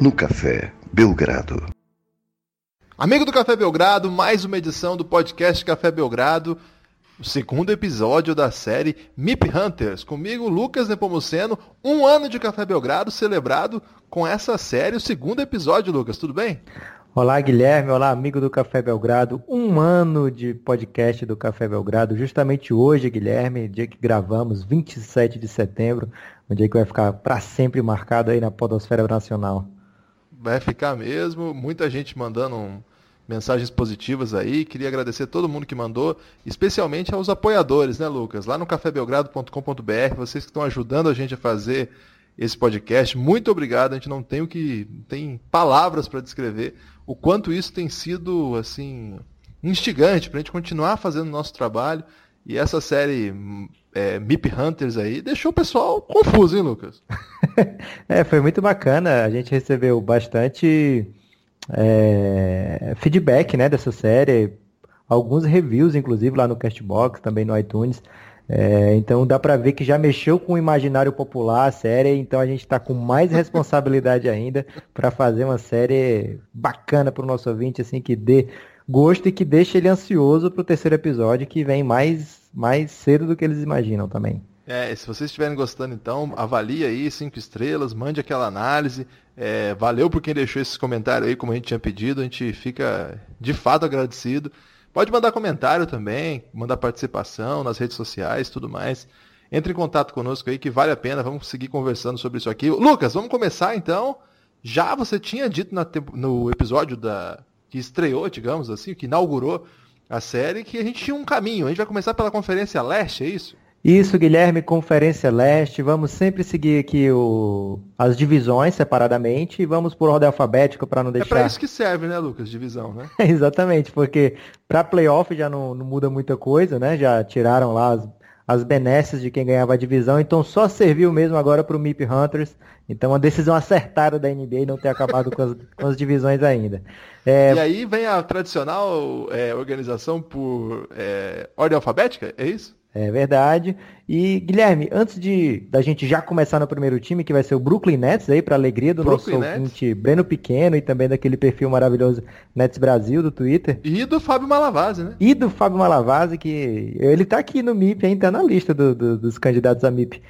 No Café Belgrado. Amigo do Café Belgrado, mais uma edição do podcast Café Belgrado, o segundo episódio da série MIP Hunters. Comigo, Lucas Nepomuceno, um ano de Café Belgrado celebrado com essa série, o segundo episódio, Lucas, tudo bem? Olá, Guilherme. Olá, amigo do Café Belgrado. Um ano de podcast do Café Belgrado. Justamente hoje, Guilherme, dia que gravamos, 27 de setembro, um dia que vai ficar para sempre marcado aí na Podosfera Nacional. Vai ficar mesmo. Muita gente mandando mensagens positivas aí. Queria agradecer todo mundo que mandou, especialmente aos apoiadores, né, Lucas? Lá no cafébelgrado.com.br, vocês que estão ajudando a gente a fazer esse podcast. Muito obrigado. A gente não tem o que tem palavras para descrever o quanto isso tem sido assim instigante para a gente continuar fazendo o nosso trabalho. E essa série é, Mip Hunters aí deixou o pessoal confuso, hein, Lucas? é, foi muito bacana. A gente recebeu bastante é, feedback né, dessa série. Alguns reviews, inclusive, lá no Castbox, também no iTunes. É, então dá para ver que já mexeu com o imaginário popular a série, então a gente está com mais responsabilidade ainda para fazer uma série bacana para o nosso ouvinte, assim, que dê gosto e que deixe ele ansioso para o terceiro episódio, que vem mais, mais cedo do que eles imaginam também. É, se vocês estiverem gostando, então, avalie aí, cinco estrelas, mande aquela análise. É, valeu por quem deixou esses comentários aí, como a gente tinha pedido, a gente fica de fato agradecido. Pode mandar comentário também, mandar participação nas redes sociais, tudo mais. Entre em contato conosco aí que vale a pena, vamos seguir conversando sobre isso aqui. Lucas, vamos começar então. Já você tinha dito no episódio da que estreou, digamos assim, que inaugurou a série, que a gente tinha um caminho. A gente vai começar pela Conferência Leste, é isso? Isso, Guilherme, Conferência Leste. Vamos sempre seguir aqui o, as divisões separadamente e vamos por ordem alfabética para não deixar. É para isso que serve, né, Lucas? Divisão, né? Exatamente, porque para playoff já não, não, muda muita coisa, né? Já tiraram lá as, as benesses de quem ganhava a divisão, então só serviu mesmo agora para o MIP Hunters. Então uma decisão acertada da NBA não ter acabado com, as, com as divisões ainda. É... E aí vem a tradicional é, organização por é, ordem alfabética, é isso? É verdade. E, Guilherme, antes de da gente já começar no primeiro time, que vai ser o Brooklyn Nets, aí, para alegria do Brooklyn nosso ouvinte Breno Pequeno e também daquele perfil maravilhoso Nets Brasil do Twitter. E do Fábio Malavase, né? E do Fábio Malavase, que ele tá aqui no MIP, hein? Tá na lista do, do, dos candidatos a MIP.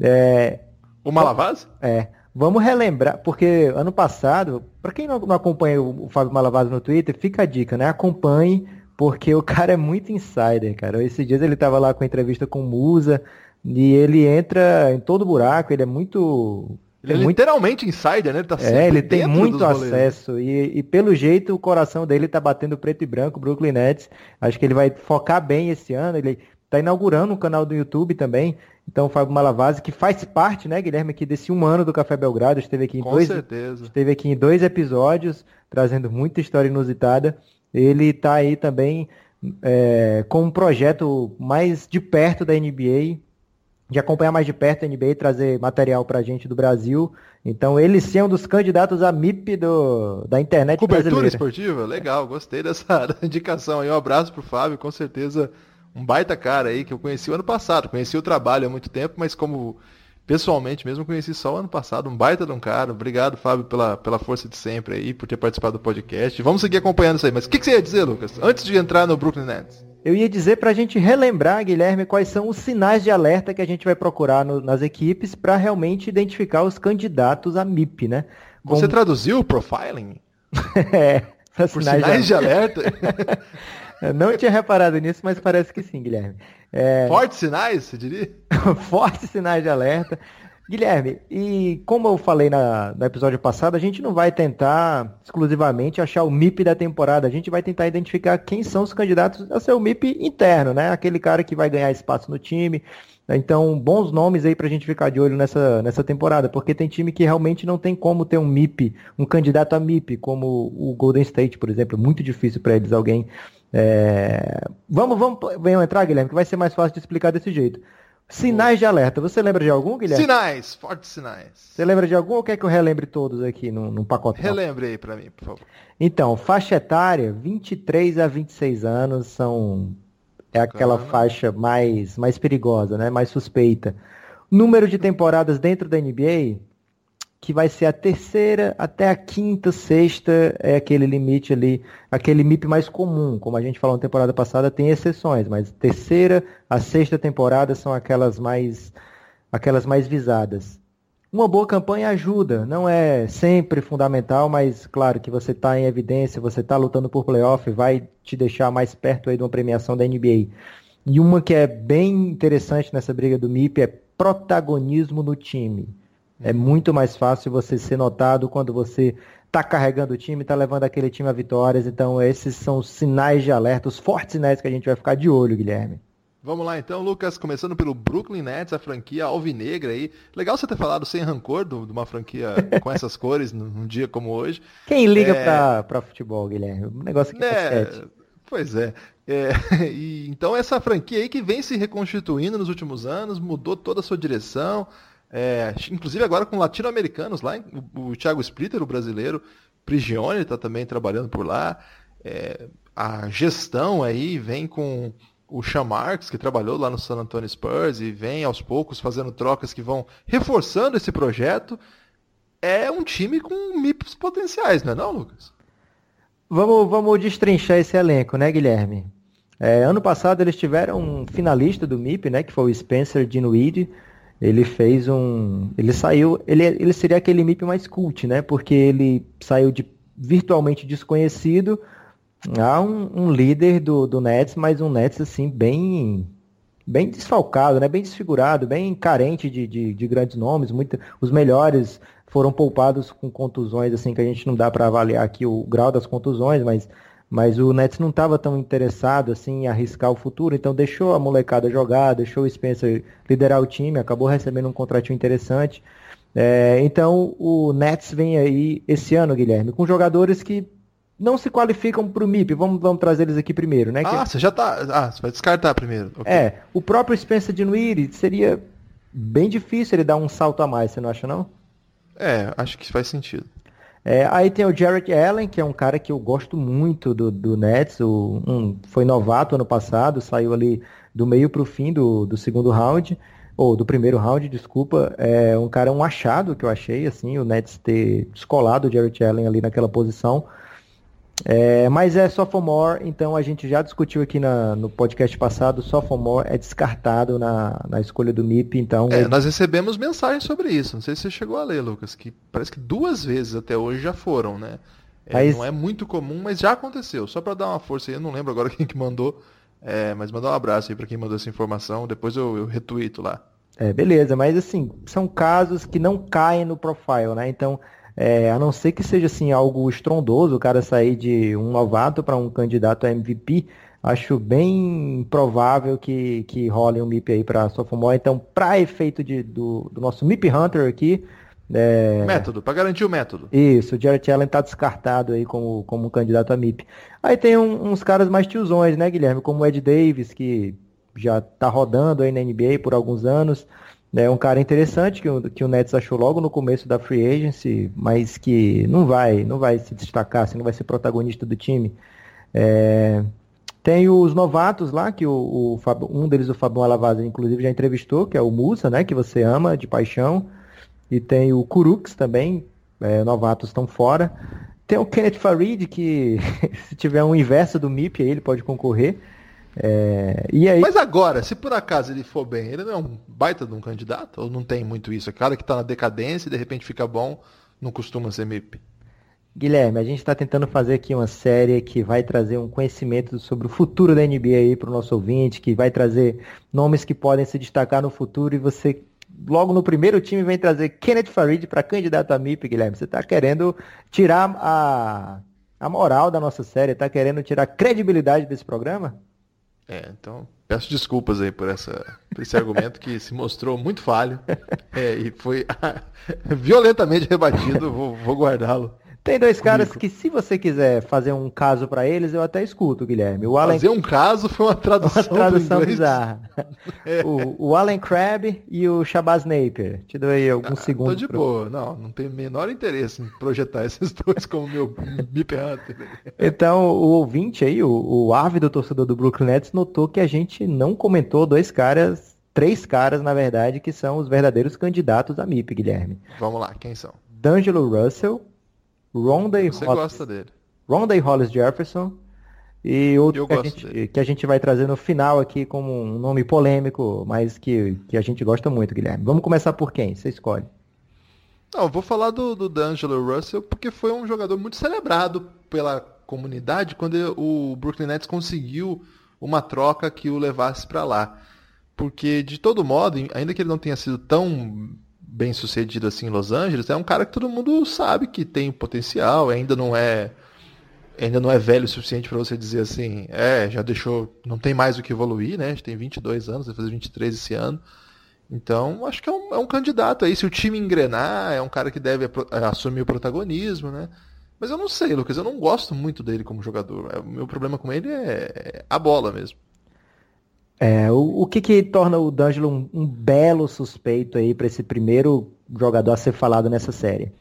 É... O Malavase? É. Vamos relembrar, porque ano passado, para quem não, não acompanha o, o Fábio Malavase no Twitter, fica a dica, né? Acompanhe porque o cara é muito insider, cara. Esses dias ele tava lá com a entrevista com Musa e ele entra em todo buraco, ele é muito. Ele é, é muito... literalmente insider, né? Ele tá é, ele tem muito acesso. E, e, pelo jeito o coração dele tá batendo preto e branco, Brooklyn Nets. Acho que ele vai focar bem esse ano. Ele tá inaugurando um canal do YouTube também. Então, o Fábio Malavase, que faz parte, né, Guilherme, aqui desse um ano do Café Belgrado, esteve aqui em Com dois, certeza. esteve aqui em dois episódios, trazendo muita história inusitada ele está aí também é, com um projeto mais de perto da NBA, de acompanhar mais de perto a NBA e trazer material para a gente do Brasil. Então ele sim é um dos candidatos a MIP do, da internet Cobertura brasileira. esportiva? Legal, gostei dessa indicação aí. Um abraço pro Fábio, com certeza um baita cara aí que eu conheci o ano passado. Conheci o trabalho há muito tempo, mas como pessoalmente mesmo conheci só o ano passado, um baita de um cara. Obrigado, Fábio, pela, pela força de sempre aí, por ter participado do podcast. Vamos seguir acompanhando isso aí. Mas o que, que, você ia dizer, Lucas, antes de entrar no Brooklyn Nets? Eu ia dizer para a gente relembrar, Guilherme, quais são os sinais de alerta que a gente vai procurar no, nas equipes para realmente identificar os candidatos a MIP, né? Você traduziu o profiling? é. Por sinais, sinais de alerta? não tinha reparado nisso, mas parece que sim, Guilherme. É... Fortes sinais, você diria? Fortes sinais de alerta. Guilherme, e como eu falei na, no episódio passado, a gente não vai tentar exclusivamente achar o MIP da temporada, a gente vai tentar identificar quem são os candidatos a ser o MIP interno, né? Aquele cara que vai ganhar espaço no time. Então, bons nomes aí pra gente ficar de olho nessa, nessa temporada, porque tem time que realmente não tem como ter um MIP, um candidato a MIP, como o Golden State, por exemplo. Muito difícil para eles alguém é... Vamos, vamos, venham entrar, Guilherme, que vai ser mais fácil de explicar desse jeito. Sinais de alerta. Você lembra de algum, Guilherme? Sinais, fortes sinais. Você lembra de algum ou quer que eu relembre todos aqui num, num pacote? Relembre aí pra mim, por favor. Então, faixa etária, 23 a 26 anos, são é aquela faixa mais, mais perigosa, né? Mais suspeita. Número de temporadas dentro da NBA, que vai ser a terceira até a quinta, sexta, é aquele limite ali, aquele MIP mais comum. Como a gente falou na temporada passada, tem exceções, mas terceira a sexta temporada são aquelas mais, aquelas mais visadas. Uma boa campanha ajuda, não é sempre fundamental, mas claro que você está em evidência, você está lutando por playoff, vai te deixar mais perto aí de uma premiação da NBA. E uma que é bem interessante nessa briga do MIP é protagonismo no time. É muito mais fácil você ser notado quando você está carregando o time, está levando aquele time a vitórias. Então, esses são os sinais de alerta, os fortes sinais que a gente vai ficar de olho, Guilherme. Vamos lá então, Lucas, começando pelo Brooklyn Nets, a franquia alvinegra aí. Legal você ter falado sem rancor de uma franquia com essas cores num dia como hoje. Quem liga é... para futebol, Guilherme? Um negócio que é... Pois é. é. E, então essa franquia aí que vem se reconstituindo nos últimos anos, mudou toda a sua direção, é, inclusive agora com latino-americanos lá, o, o Thiago Splitter, o brasileiro, Prigione está também trabalhando por lá. É, a gestão aí vem com o Sean Marks, que trabalhou lá no San Antonio Spurs e vem aos poucos fazendo trocas que vão reforçando esse projeto. É um time com MIPs potenciais, não é não, Lucas? Vamos, vamos destrinchar esse elenco, né, Guilherme? É, ano passado eles tiveram um finalista do MIP, né, que foi o Spencer Dinwiddie, ele fez um. Ele saiu. Ele, ele seria aquele MIP mais cult, né? Porque ele saiu de virtualmente desconhecido a um, um líder do, do Nets, mas um Nets assim, bem. Bem desfalcado, né? bem desfigurado, bem carente de, de, de grandes nomes. Muito, os melhores foram poupados com contusões, assim, que a gente não dá para avaliar aqui o grau das contusões, mas mas o Nets não estava tão interessado assim em arriscar o futuro, então deixou a molecada jogar, deixou o Spencer liderar o time, acabou recebendo um contratinho interessante. É, então o Nets vem aí esse ano, Guilherme, com jogadores que não se qualificam para o MIP. Vamos, vamos trazer eles aqui primeiro, né? Ah, que... você já tá. Ah, você vai descartar primeiro. Okay. É, o próprio Spencer Dinwiddie seria bem difícil ele dar um salto a mais, você não acha não? É, acho que faz sentido. É, aí tem o Jarrett Allen, que é um cara que eu gosto muito do, do Nets, o, um, foi novato ano passado, saiu ali do meio para o fim do, do segundo round, ou do primeiro round, desculpa. É um cara, um achado que eu achei, assim, o Nets ter descolado o Jarrett Allen ali naquela posição. É, mas é sophomore, então a gente já discutiu aqui na, no podcast passado, sophomore é descartado na, na escolha do MIP, então... É, ele... nós recebemos mensagens sobre isso, não sei se você chegou a ler, Lucas, que parece que duas vezes até hoje já foram, né? É, mas... Não é muito comum, mas já aconteceu, só para dar uma força aí, eu não lembro agora quem que mandou, é, mas mandar um abraço aí para quem mandou essa informação, depois eu, eu retuito lá. É, beleza, mas assim, são casos que não caem no profile, né? Então, é, a não ser que seja assim algo estrondoso, o cara sair de um novato para um candidato a MVP, acho bem provável que, que role um MIP aí para sophomore. Então, para efeito de, do, do nosso MIP Hunter aqui, é... Método, para garantir o método. Isso, o Jared Allen tá descartado aí como, como um candidato a MIP. Aí tem um, uns caras mais tiozões, né, Guilherme? Como o Ed Davis, que já tá rodando aí na NBA por alguns anos. É um cara interessante que o, que o Nets achou logo no começo da free agency, mas que não vai, não vai se destacar, assim, não vai ser protagonista do time. É... Tem os novatos lá, que o, o um deles, o Fabão Alavaz, inclusive já entrevistou, que é o Musa, né, que você ama de paixão. E tem o Kurux também, é, novatos estão fora. Tem o Kenneth Farid, que se tiver um inverso do MIP ele pode concorrer. É, e aí... Mas agora, se por acaso ele for bem, ele não é um baita de um candidato? Ou não tem muito isso? É cara que está na decadência e de repente fica bom, não costuma ser MIP? Guilherme, a gente está tentando fazer aqui uma série que vai trazer um conhecimento sobre o futuro da NBA aí para o nosso ouvinte, que vai trazer nomes que podem se destacar no futuro e você logo no primeiro time vem trazer Kenneth Farid para candidato a MIP, Guilherme. Você está querendo tirar a, a moral da nossa série, está querendo tirar a credibilidade desse programa? É, então peço desculpas aí por, essa, por esse argumento que se mostrou muito falho é, e foi violentamente rebatido, vou, vou guardá-lo. Tem dois caras que, se você quiser fazer um caso para eles, eu até escuto, Guilherme. O Alan... Fazer um caso foi uma tradução, uma tradução bizarra. É. O, o Alan Crabb e o Shabazz Napier. Te dou aí alguns ah, segundos. Tô de pro... boa. Não, não o menor interesse em projetar esses dois como meu Mip Hunter. Então, o ouvinte aí, o, o ávido torcedor do Brooklyn Nets, notou que a gente não comentou dois caras, três caras, na verdade, que são os verdadeiros candidatos a MIP, Guilherme. Vamos lá, quem são? D'Angelo Russell, Rondé Você Hollis, gosta dele. Rondé Hollis Jefferson e outro que a, gente, que a, gente, vai trazer no final aqui como um nome polêmico, mas que, que a gente gosta muito, Guilherme. Vamos começar por quem? Você escolhe. Não, eu vou falar do, do D'Angelo Russell porque foi um jogador muito celebrado pela comunidade quando o Brooklyn Nets conseguiu uma troca que o levasse para lá. Porque, de todo modo, ainda que ele não tenha sido tão bem sucedido assim em Los Angeles, é um cara que todo mundo sabe que tem potencial, ainda não é ainda não é velho o suficiente para você dizer assim, é, já deixou, não tem mais o que evoluir, né? Gente tem 22 anos, vai fazer 23 esse ano. Então, acho que é um, é um candidato aí. Se o time engrenar, é um cara que deve assumir o protagonismo, né? Mas eu não sei, Lucas, eu não gosto muito dele como jogador. É, o meu problema com ele é a bola mesmo. É, o, o que, que torna o D'Angelo um, um belo suspeito aí para esse primeiro jogador a ser falado nessa série?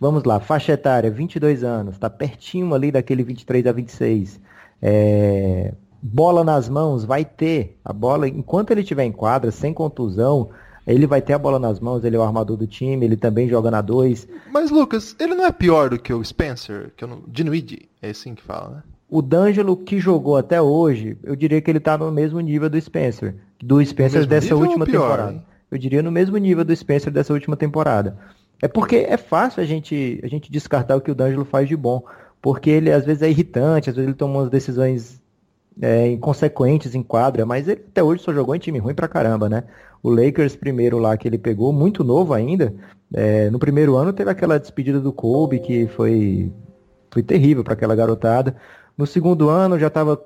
Vamos lá, faixa etária, 22 anos, está pertinho ali daquele 23 a 26. É, bola nas mãos, vai ter a bola, enquanto ele estiver em quadra, sem contusão, ele vai ter a bola nas mãos, ele é o armador do time, ele também joga na 2. Mas Lucas, ele não é pior do que o Spencer, que eu não... Dinuidi, é assim que fala, né? O D'Angelo que jogou até hoje, eu diria que ele está no mesmo nível do Spencer. Do Spencer dessa última pior, temporada. Hein? Eu diria no mesmo nível do Spencer dessa última temporada. É porque é fácil a gente, a gente descartar o que o D'Angelo faz de bom. Porque ele às vezes é irritante, às vezes ele toma umas decisões é, inconsequentes em quadra, mas ele até hoje só jogou em time ruim pra caramba, né? O Lakers primeiro lá que ele pegou, muito novo ainda, é, no primeiro ano teve aquela despedida do Kobe que foi, foi terrível para aquela garotada. No segundo ano já estava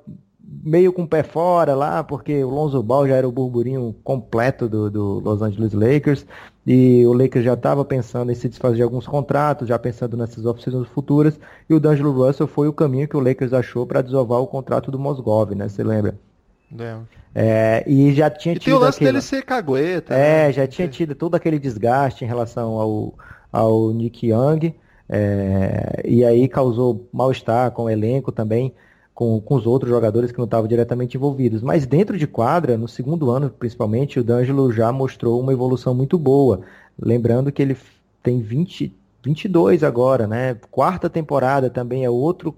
meio com o pé fora lá, porque o Lonzo Ball já era o burburinho completo do, do Los Angeles Lakers, e o Lakers já estava pensando em se desfazer de alguns contratos, já pensando nessas oficinas futuras, e o D'Angelo Russell foi o caminho que o Lakers achou para desovar o contrato do Mosgov, né? Você lembra? É, e já tinha e tido. Tem o lance aquele... dele ser cagueta. É, né? já tinha tido todo aquele desgaste em relação ao, ao Nick Young. É, e aí causou mal-estar com o elenco também, com, com os outros jogadores que não estavam diretamente envolvidos. Mas dentro de quadra, no segundo ano principalmente, o D'Angelo já mostrou uma evolução muito boa. Lembrando que ele tem 20, 22 agora, né? Quarta temporada também é outro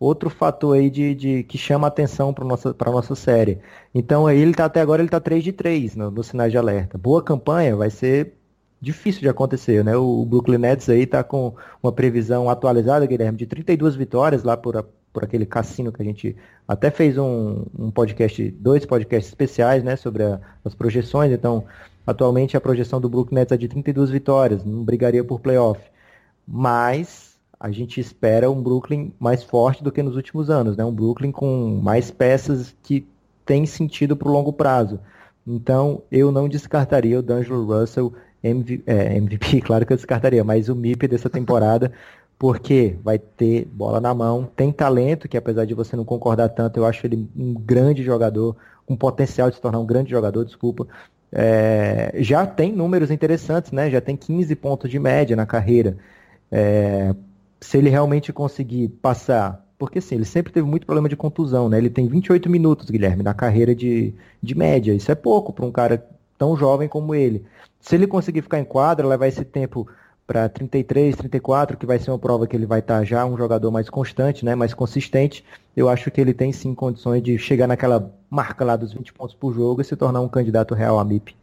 outro fator aí de, de que chama atenção para nossa para nossa série. Então ele tá até agora ele tá 3 de 3 no, no sinais de alerta. Boa campanha, vai ser difícil de acontecer, né? O Brooklyn Nets aí tá com uma previsão atualizada, Guilherme, de 32 vitórias lá por, por aquele cassino que a gente até fez um, um podcast, dois podcasts especiais, né, sobre a, as projeções. Então, atualmente a projeção do Brooklyn Nets é de 32 vitórias, não brigaria por playoff. Mas a gente espera um Brooklyn mais forte do que nos últimos anos, né? Um Brooklyn com mais peças que tem sentido para o longo prazo. Então, eu não descartaria o D'Angelo Russell MV, é, MVP, claro que eu descartaria, mas o MIP dessa temporada, porque vai ter bola na mão, tem talento, que apesar de você não concordar tanto, eu acho ele um grande jogador, com potencial de se tornar um grande jogador, desculpa. É, já tem números interessantes, né? Já tem 15 pontos de média na carreira. É, se ele realmente conseguir passar, porque sim, ele sempre teve muito problema de contusão, né? Ele tem 28 minutos, Guilherme, na carreira de, de média. Isso é pouco para um cara tão jovem como ele. Se ele conseguir ficar em quadra, levar esse tempo para 33, 34, que vai ser uma prova que ele vai estar tá já um jogador mais constante, né, mais consistente, eu acho que ele tem sim condições de chegar naquela marca lá dos 20 pontos por jogo e se tornar um candidato real a MIP.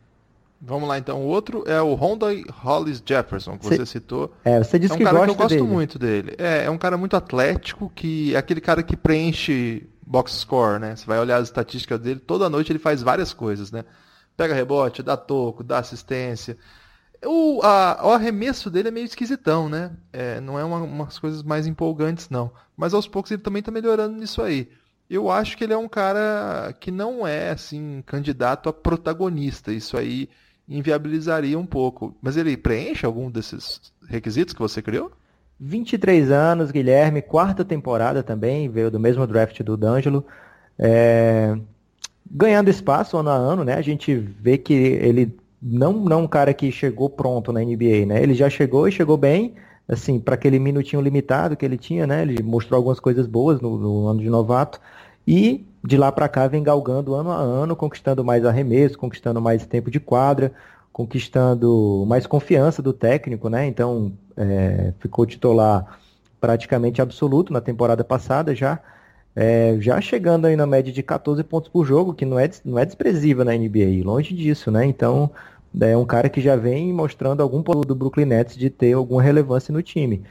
Vamos lá então, o outro é o Honda Hollis Jefferson, que cê, você citou. É, você disse é um que cara gosta que eu gosto dele. muito dele. É, é um cara muito atlético, que é aquele cara que preenche box score, né? Você vai olhar as estatísticas dele, toda noite ele faz várias coisas, né? Pega rebote, dá toco, dá assistência. O, a, o arremesso dele é meio esquisitão, né? É, não é uma, umas coisas mais empolgantes, não. Mas aos poucos ele também está melhorando nisso aí. Eu acho que ele é um cara que não é, assim, candidato a protagonista. Isso aí inviabilizaria um pouco. Mas ele preenche algum desses requisitos que você criou? 23 anos, Guilherme, quarta temporada também, veio do mesmo draft do D'Angelo. É... Ganhando espaço ano a ano, né? A gente vê que ele não, não um cara que chegou pronto na NBA, né? Ele já chegou e chegou bem, assim, para aquele minutinho limitado que ele tinha, né? Ele mostrou algumas coisas boas no, no ano de novato. E de lá para cá vem galgando ano a ano, conquistando mais arremesso, conquistando mais tempo de quadra, conquistando mais confiança do técnico, né? Então é, ficou titular praticamente absoluto na temporada passada já. É, já chegando aí na média de 14 pontos por jogo, que não é, não é desprezível na NBA, longe disso, né? Então, é um cara que já vem mostrando algum ponto do Brooklyn Nets de ter alguma relevância no time.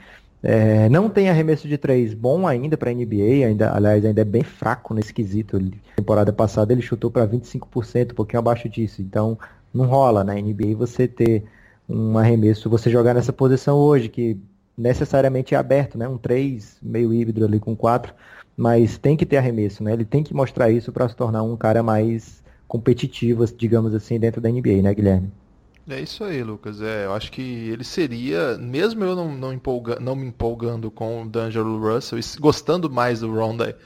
É, não tem arremesso de três bom ainda para a NBA, ainda, aliás, ainda é bem fraco nesse quesito. temporada passada ele chutou para 25%, um pouquinho abaixo disso. Então, não rola na NBA você ter um arremesso, você jogar nessa posição hoje, que necessariamente é aberto, né? Um 3, meio híbrido ali com 4 mas tem que ter arremesso, né? Ele tem que mostrar isso para se tornar um cara mais competitivo, digamos assim, dentro da NBA, né, Guilherme? É isso aí, Lucas. É, eu acho que ele seria, mesmo eu não, não, empolga, não me empolgando com o D'Angelo Russell, gostando mais do Ronda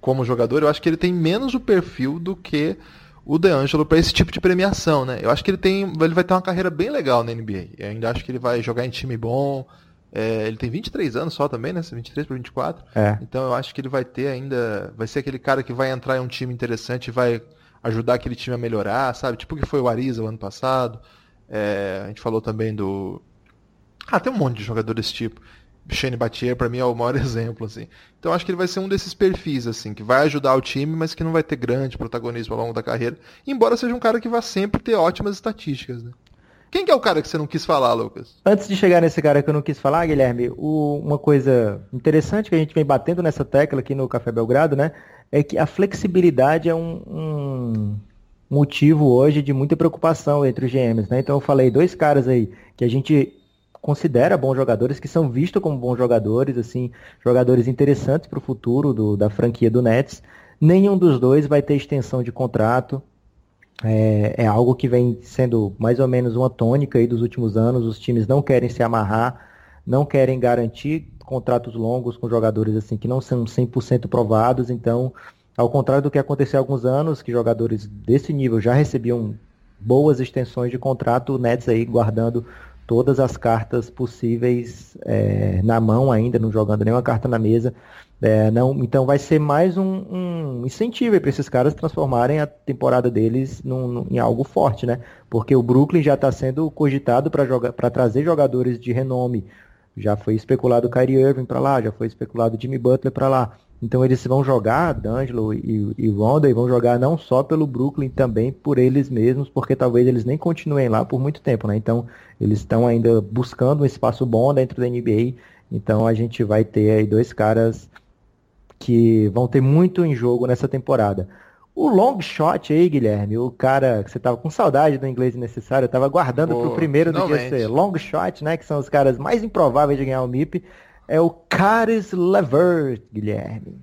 como jogador, eu acho que ele tem menos o perfil do que o DeAngelo para esse tipo de premiação, né? Eu acho que ele tem, ele vai ter uma carreira bem legal na NBA. Eu ainda acho que ele vai jogar em time bom, é, ele tem 23 anos só também, né? 23 para 24. É. Então eu acho que ele vai ter ainda. Vai ser aquele cara que vai entrar em um time interessante e vai ajudar aquele time a melhorar, sabe? Tipo o que foi o Ariza o ano passado. É, a gente falou também do. Ah, tem um monte de jogador desse tipo. Shane Battier, para mim, é o maior exemplo, assim. Então acho que ele vai ser um desses perfis, assim, que vai ajudar o time, mas que não vai ter grande protagonismo ao longo da carreira. Embora seja um cara que vai sempre ter ótimas estatísticas, né? Quem que é o cara que você não quis falar, Lucas? Antes de chegar nesse cara que eu não quis falar, Guilherme, o, uma coisa interessante que a gente vem batendo nessa tecla aqui no Café Belgrado, né? É que a flexibilidade é um, um motivo hoje de muita preocupação entre os GMs, né? Então eu falei dois caras aí que a gente considera bons jogadores, que são vistos como bons jogadores, assim, jogadores interessantes para o futuro do, da franquia do Nets. Nenhum dos dois vai ter extensão de contrato. É, é, algo que vem sendo mais ou menos uma tônica aí dos últimos anos. Os times não querem se amarrar, não querem garantir contratos longos com jogadores assim que não são 100% provados. Então, ao contrário do que aconteceu há alguns anos, que jogadores desse nível já recebiam boas extensões de contrato, o Nets aí guardando todas as cartas possíveis é, na mão ainda, não jogando nenhuma carta na mesa. É, não, então vai ser mais um, um incentivo para esses caras transformarem a temporada deles num, num, em algo forte, né? Porque o Brooklyn já está sendo cogitado para trazer jogadores de renome. Já foi especulado Kyrie Irving para lá, já foi especulado Jimmy Butler para lá. Então eles vão jogar, D'Angelo e, e Ronda, e vão jogar não só pelo Brooklyn, também por eles mesmos, porque talvez eles nem continuem lá por muito tempo, né? Então eles estão ainda buscando um espaço bom dentro da NBA. Então a gente vai ter aí dois caras que vão ter muito em jogo nessa temporada. O long shot aí, Guilherme, o cara que você tava com saudade do inglês necessário, tava guardando para o primeiro do que ser long shot, né, que são os caras mais improváveis de ganhar o MIP, é o Caris Levert, Guilherme.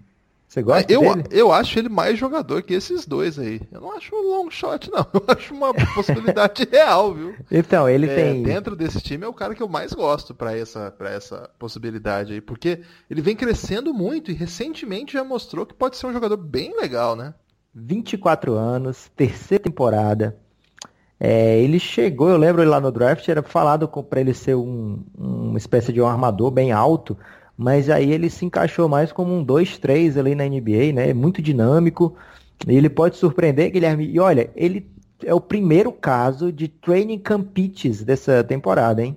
Você gosta eu, dele? Eu acho ele mais jogador que esses dois aí. Eu não acho um long shot, não. Eu acho uma possibilidade real, viu? Então, ele é, tem. Dentro desse time é o cara que eu mais gosto para essa, pra essa possibilidade aí. Porque ele vem crescendo muito e recentemente já mostrou que pode ser um jogador bem legal, né? 24 anos, terceira temporada. É, ele chegou, eu lembro lá no draft, era falado para ele ser um, uma espécie de um armador bem alto mas aí ele se encaixou mais como um 2-3 ali na NBA, né? Muito dinâmico. Ele pode surpreender, Guilherme. E olha, ele é o primeiro caso de training camp pitches dessa temporada, hein?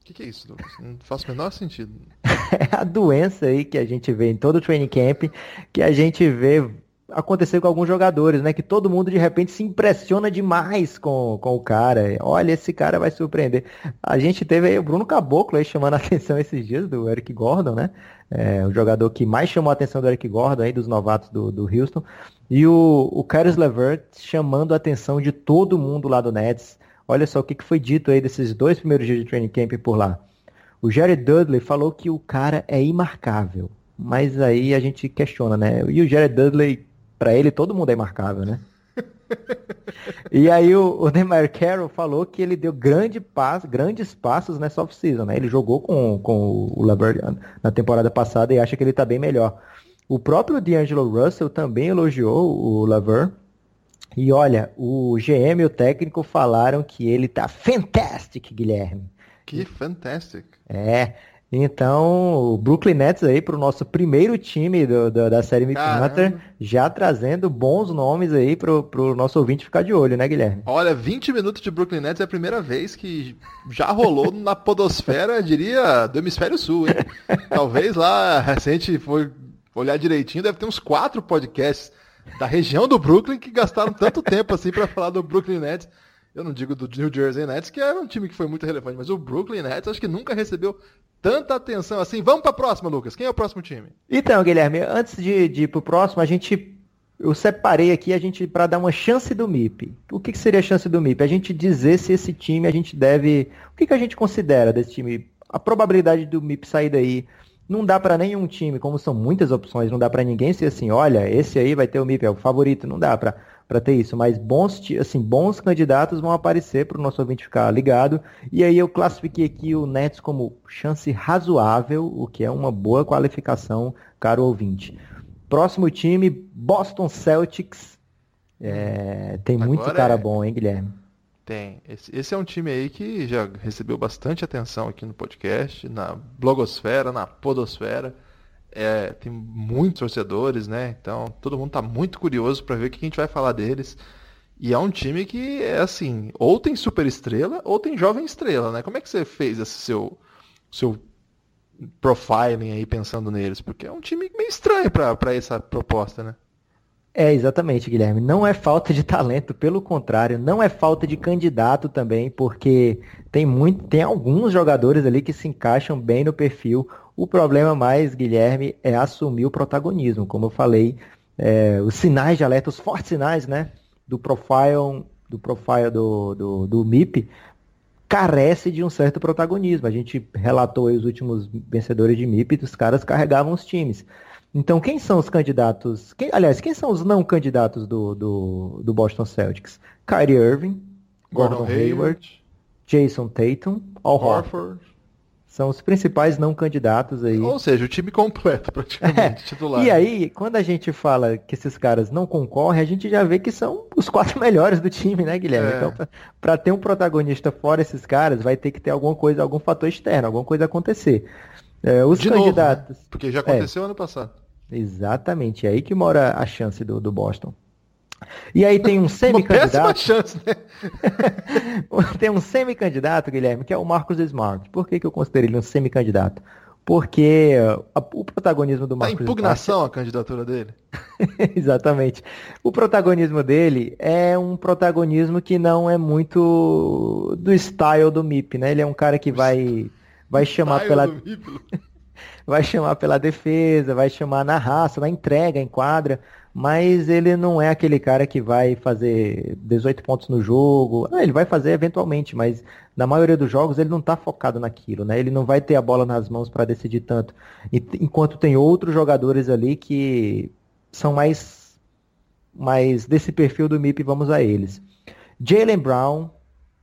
O que, que, é isso, Lucas? Não faz o menor sentido. é a doença aí que a gente vê em todo o training camp, que a gente vê aconteceu com alguns jogadores, né? Que todo mundo de repente se impressiona demais com, com o cara. Olha, esse cara vai surpreender. A gente teve aí o Bruno Caboclo aí chamando a atenção esses dias do Eric Gordon, né? É, o jogador que mais chamou a atenção do Eric Gordon aí, dos novatos do, do Houston. E o, o Caris Levert chamando a atenção de todo mundo lá do Nets. Olha só o que, que foi dito aí desses dois primeiros dias de training camp por lá. O Jared Dudley falou que o cara é imarcável. Mas aí a gente questiona, né? E o Jared Dudley para ele todo mundo é marcável, né? e aí o, o Demar Carroll falou que ele deu grande passo, grandes passos nessa off-season, né? Ele jogou com, com o Lavert na temporada passada e acha que ele está bem melhor. O próprio D'Angelo Russell também elogiou o Lavert. E olha, o GM e o técnico falaram que ele tá fantastic, Guilherme. Que fantastic. É. Então, o Brooklyn Nets aí para o nosso primeiro time do, do, da série Mick Hunter, já trazendo bons nomes aí para o nosso ouvinte ficar de olho, né, Guilherme? Olha, 20 minutos de Brooklyn Nets é a primeira vez que já rolou na podosfera, diria, do hemisfério sul, hein? Talvez lá, se a gente for olhar direitinho, deve ter uns quatro podcasts da região do Brooklyn que gastaram tanto tempo assim para falar do Brooklyn Nets. Eu não digo do New Jersey Nets, que era um time que foi muito relevante, mas o Brooklyn Nets acho que nunca recebeu tanta atenção assim. Vamos para a próxima, Lucas. Quem é o próximo time? Então, Guilherme, antes de, de ir para o próximo, a gente eu separei aqui a gente para dar uma chance do MIP. O que, que, seria a chance do MIP? A gente dizer se esse time a gente deve. O que, que a gente considera desse time? A probabilidade do MIP sair daí não dá para nenhum time, como são muitas opções, não dá para ninguém ser assim, olha, esse aí vai ter o MIP, é o favorito, não dá para ter isso, mas bons, assim, bons candidatos vão aparecer para o nosso ouvinte ficar ligado, e aí eu classifiquei aqui o Nets como chance razoável, o que é uma boa qualificação, caro ouvinte. Próximo time, Boston Celtics, é, tem Agora muito cara é... bom, hein, Guilherme? Tem. Esse, esse, é um time aí que já recebeu bastante atenção aqui no podcast, na blogosfera, na podosfera. É, tem muitos torcedores, né? Então todo mundo está muito curioso para ver o que a gente vai falar deles. E é um time que é assim, ou tem super estrela ou tem jovem estrela, né? Como é que você fez esse seu seu profiling aí pensando neles? Porque é um time meio estranho para essa proposta, né? É, exatamente, Guilherme. Não é falta de talento, pelo contrário, não é falta de candidato também, porque tem muito, tem alguns jogadores ali que se encaixam bem no perfil. O problema mais, Guilherme, é assumir o protagonismo. Como eu falei, é, os sinais de alerta, os fortes sinais, né, do profile, do profile do, do, do MIP, carece de um certo protagonismo. A gente relatou os últimos vencedores de MIP, os caras carregavam os times. Então, quem são os candidatos? Quem, aliás, quem são os não candidatos do, do, do Boston Celtics? Kyrie Irving, Gordon, Gordon Hayward, Jason Tatum, Al Horford. São os principais não candidatos aí. Ou seja, o time completo, praticamente, é. titular. E aí, quando a gente fala que esses caras não concorrem, a gente já vê que são os quatro melhores do time, né, Guilherme? É. Então, para ter um protagonista fora esses caras, vai ter que ter alguma coisa, algum fator externo, alguma coisa acontecer. É, os De candidatos. Novo, né? Porque já aconteceu é. ano passado. Exatamente, é aí que mora a chance do, do Boston. E aí tem um semi-candidato. chance, né? tem um semi-candidato, Guilherme, que é o Marcos Smart. Por que, que eu considero ele um semi-candidato? Porque a, o protagonismo do Marcos Smart. impugnação Smart... a candidatura dele. Exatamente. O protagonismo dele é um protagonismo que não é muito do style do MIP, né? Ele é um cara que vai, vai chamar pela. vai chamar pela defesa, vai chamar na raça, na entrega, em quadra, mas ele não é aquele cara que vai fazer 18 pontos no jogo. Ah, ele vai fazer eventualmente, mas na maioria dos jogos ele não está focado naquilo, né? Ele não vai ter a bola nas mãos para decidir tanto. Enquanto tem outros jogadores ali que são mais mais desse perfil do MIP, vamos a eles. Jalen Brown,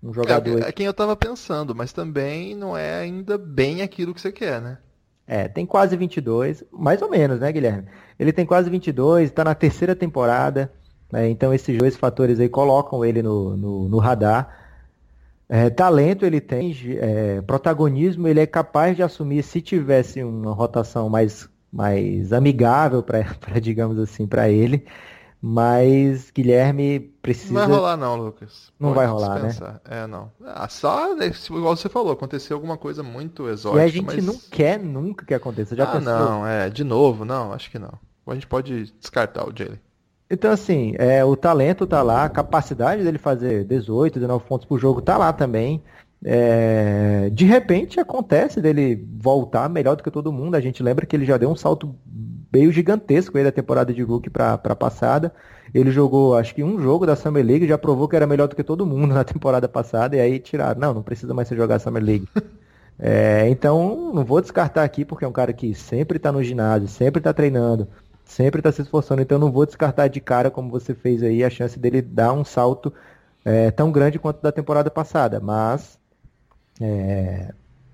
um jogador. É, é quem eu estava pensando, mas também não é ainda bem aquilo que você quer, né? É, tem quase 22, mais ou menos, né, Guilherme? Ele tem quase 22, está na terceira temporada, né? então esses dois fatores aí colocam ele no, no, no radar. É, talento ele tem, é, protagonismo ele é capaz de assumir se tivesse uma rotação mais, mais amigável para, digamos assim, para ele. Mas Guilherme precisa. Não vai rolar, não, Lucas. Não Pode vai rolar, né? dispensar. né? É, não. Ah, só, igual você falou, aconteceu alguma coisa muito exótica. E a gente mas... não quer nunca que aconteça. Já ah, pensou? não, é. De novo, não, acho que não. A gente pode descartar o Jalen. Então, assim, é, o talento tá lá, a capacidade dele fazer 18, 19 pontos por jogo tá lá também. É, de repente acontece dele voltar melhor do que todo mundo. A gente lembra que ele já deu um salto meio gigantesco aí da temporada de rookie para a passada. Ele jogou, acho que um jogo da Summer League, já provou que era melhor do que todo mundo na temporada passada, e aí tiraram. Não, não precisa mais você jogar Summer League. É, então, não vou descartar aqui, porque é um cara que sempre está no ginásio, sempre está treinando, Sempre está se esforçando, então não vou descartar de cara como você fez aí a chance dele dar um salto é, tão grande quanto da temporada passada, mas é,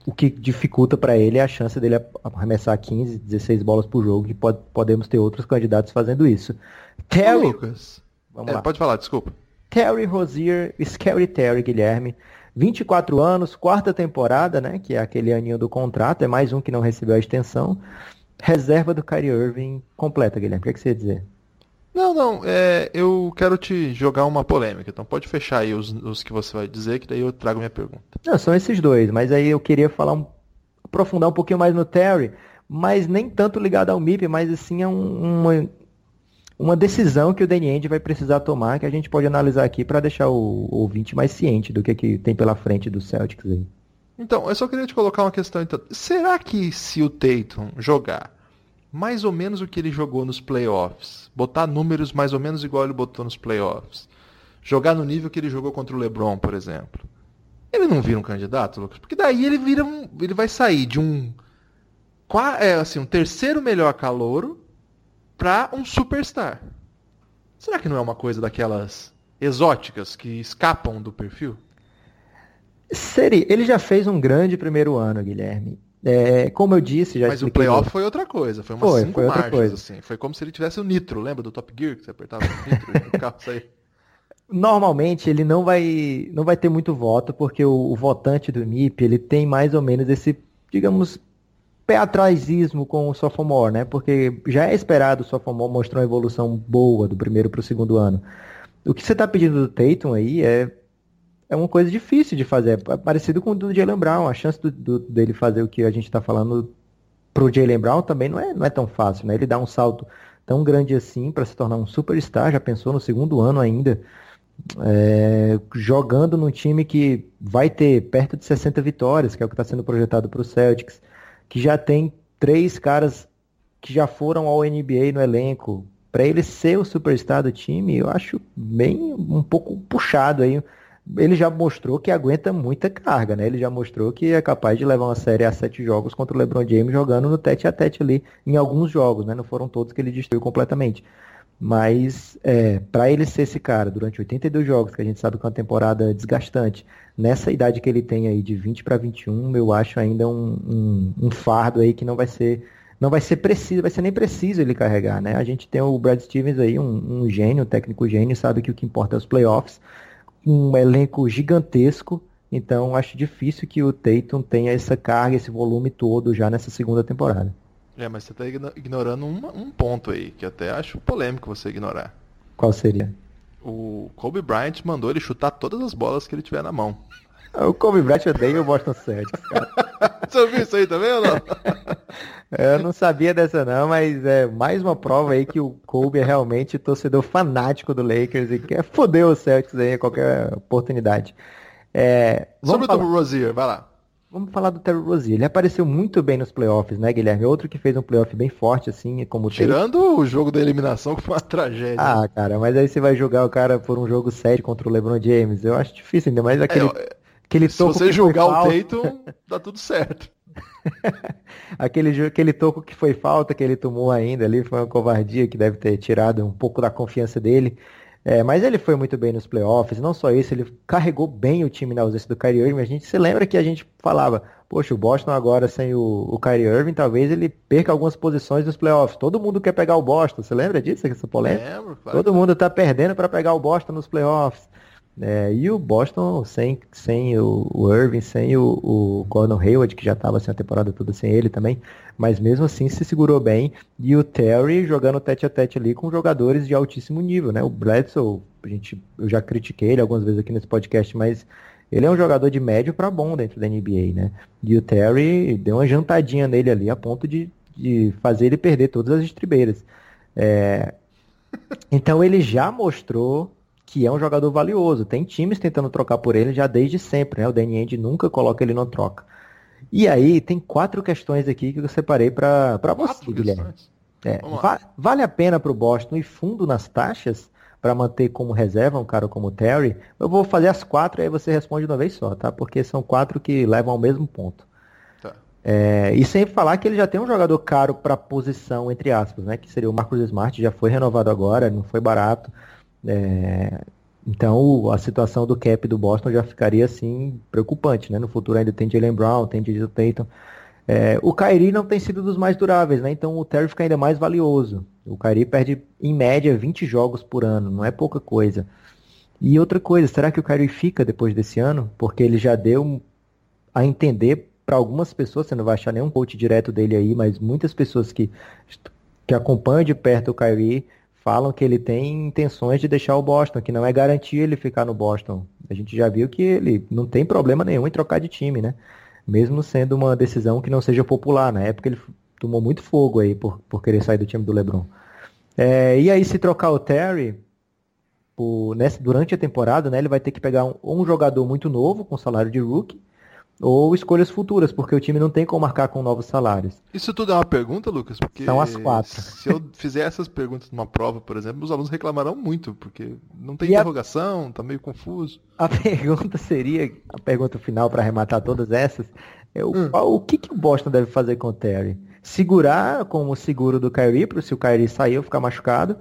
o que dificulta para ele é a chance dele arremessar 15, 16 bolas por jogo, e pode, podemos ter outros candidatos fazendo isso. Terry, Lucas, vamos é, lá. pode falar, desculpa. Terry Rozier, Scary Terry Guilherme, 24 anos, quarta temporada, né, que é aquele aninho do contrato, é mais um que não recebeu a extensão. Reserva do Kyrie Irving completa, Guilherme, o que, é que você ia dizer? Não, não, é, eu quero te jogar uma polêmica, então pode fechar aí os, os que você vai dizer, que daí eu trago minha pergunta. Não, são esses dois, mas aí eu queria falar um, aprofundar um pouquinho mais no Terry, mas nem tanto ligado ao MIP, mas assim é um, uma, uma decisão que o Danny vai precisar tomar, que a gente pode analisar aqui para deixar o, o, ouvinte mais ciente do que, que tem pela frente do Celtics aí. Então, eu só queria te colocar uma questão. Então. Será que se o Tatum jogar mais ou menos o que ele jogou nos playoffs, botar números mais ou menos igual ele botou nos playoffs, jogar no nível que ele jogou contra o LeBron, por exemplo, ele não vira um candidato, Lucas? Porque daí ele vira um, ele vai sair de um é, assim, um terceiro melhor calouro para um superstar. Será que não é uma coisa daquelas exóticas que escapam do perfil? Seria. Ele já fez um grande primeiro ano, Guilherme. É, como eu disse, já Mas o playoff foi outra coisa, foi umas foi, cinco foi outra marchas, coisa. assim. Foi como se ele tivesse o nitro, lembra do Top Gear que você apertava o nitro e o carro saía? Normalmente ele não vai, não vai ter muito voto, porque o, o, votante do MIP ele tem mais ou menos esse, digamos, pé atrásismo com o sophomore, né? Porque já é esperado o sophomore mostrar uma evolução boa do primeiro para o segundo ano. O que você está pedindo do Tatum aí é é uma coisa difícil de fazer. É parecido com o do Jalen Brown. A chance do, do, dele fazer o que a gente está falando pro Jalen Brown também não é, não é tão fácil, né? Ele dá um salto tão grande assim para se tornar um superstar, já pensou no segundo ano ainda, é, jogando num time que vai ter perto de 60 vitórias, que é o que está sendo projetado para o Celtics, que já tem três caras que já foram ao NBA no elenco. Para ele ser o superstar do time, eu acho bem um pouco puxado aí ele já mostrou que aguenta muita carga, né? Ele já mostrou que é capaz de levar uma série a sete jogos contra o LeBron James jogando no tete a tete ali em alguns jogos, né? Não foram todos que ele destruiu completamente. Mas é, para ele ser esse cara durante 82 jogos, que a gente sabe que é uma temporada desgastante, nessa idade que ele tem aí de 20 para 21, eu acho ainda um, um, um, fardo aí que não vai ser não vai ser preciso, vai ser nem preciso ele carregar, né? A gente tem o Brad Stevens aí, um, um gênio, um técnico gênio, sabe que o que importa é os playoffs um elenco gigantesco, então acho difícil que o Tatum tenha essa carga, esse volume todo já nessa segunda temporada. É, mas você está ignorando um, um, ponto aí, que até acho polêmico você ignorar. Qual seria? O Kobe Bryant mandou ele chutar todas as bolas que ele tiver na mão. O Kobe Bryant odeia o Boston Celtics, cara. Você ouviu isso aí também ou não? Eu não sabia dessa não, mas é mais uma prova aí que o Kobe é realmente torcedor fanático do Lakers e quer foder o Celtics aí a qualquer oportunidade. É, Sobre falar... o Terry Rozier, vai lá. Vamos falar do Terry Rozier. Ele apareceu muito bem nos playoffs, né, Guilherme? Outro que fez um playoff bem forte, assim, como Tirando o jogo da eliminação, que foi uma tragédia. Ah, cara, mas aí você vai jogar o cara por um jogo sério contra o LeBron James. Eu acho difícil, ainda mais aquele... É, Aquele Se você julgar o Tatum, dá tudo certo. aquele, aquele toco que foi falta que ele tomou ainda ali foi uma covardia que deve ter tirado um pouco da confiança dele. É, mas ele foi muito bem nos playoffs, não só isso, ele carregou bem o time na ausência do Kyrie Irving. A gente se lembra que a gente falava, poxa, o Boston agora sem o, o Kyrie Irving, talvez ele perca algumas posições nos playoffs. Todo mundo quer pegar o Boston, você lembra disso, essa polêmica? Lembro. Todo mundo tá perdendo para pegar o Boston nos playoffs. É, e o Boston sem, sem o, o Irving, sem o, o Gordon Hayward, que já estava assim, a temporada toda sem ele também, mas mesmo assim se segurou bem. E o Terry jogando tete a tete ali com jogadores de altíssimo nível, né? O Bledsoe, a gente, eu já critiquei ele algumas vezes aqui nesse podcast, mas ele é um jogador de médio para bom dentro da NBA, né? E o Terry deu uma jantadinha nele ali a ponto de, de fazer ele perder todas as estribeiras. É... Então ele já mostrou que é um jogador valioso. Tem times tentando trocar por ele já desde sempre, né? O Danny Ainge nunca coloca ele no troca. E aí, tem quatro questões aqui que eu separei para você, Guilherme. É, va vale a pena para o Boston ir fundo nas taxas para manter como reserva um cara como o Terry? Eu vou fazer as quatro e aí você responde de uma vez só, tá? Porque são quatro que levam ao mesmo ponto. Tá. É, e sem falar que ele já tem um jogador caro para posição, entre aspas, né? Que seria o Marcus Smart, já foi renovado agora, não foi barato. É, então a situação do cap do Boston já ficaria assim preocupante, né? No futuro ainda tem Jalen Brown, tem Jason Tatum. É, o Kyrie não tem sido dos mais duráveis, né? Então o Terry fica ainda mais valioso. O Kyrie perde em média 20 jogos por ano, não é pouca coisa. E outra coisa, será que o Kyrie fica depois desse ano? Porque ele já deu a entender para algumas pessoas, você não vai achar nenhum coach direto dele aí, mas muitas pessoas que, que acompanham de perto o Kyrie falam que ele tem intenções de deixar o Boston, que não é garantia ele ficar no Boston. A gente já viu que ele não tem problema nenhum em trocar de time, né? Mesmo sendo uma decisão que não seja popular. Na época ele tomou muito fogo aí por, por querer sair do time do LeBron. É, e aí se trocar o Terry por, nessa, durante a temporada, né, ele vai ter que pegar um, um jogador muito novo com salário de rookie ou escolhas futuras, porque o time não tem como marcar com novos salários. Isso tudo é uma pergunta, Lucas? Porque São as quatro. Se eu fizer essas perguntas numa prova, por exemplo, os alunos reclamarão muito, porque não tem e interrogação, a... tá meio confuso. A pergunta seria, a pergunta final para arrematar todas essas, é o, hum. o que, que o Boston deve fazer com o Terry? Segurar como seguro do Kyrie, para se o Kyrie sair ou ficar machucado,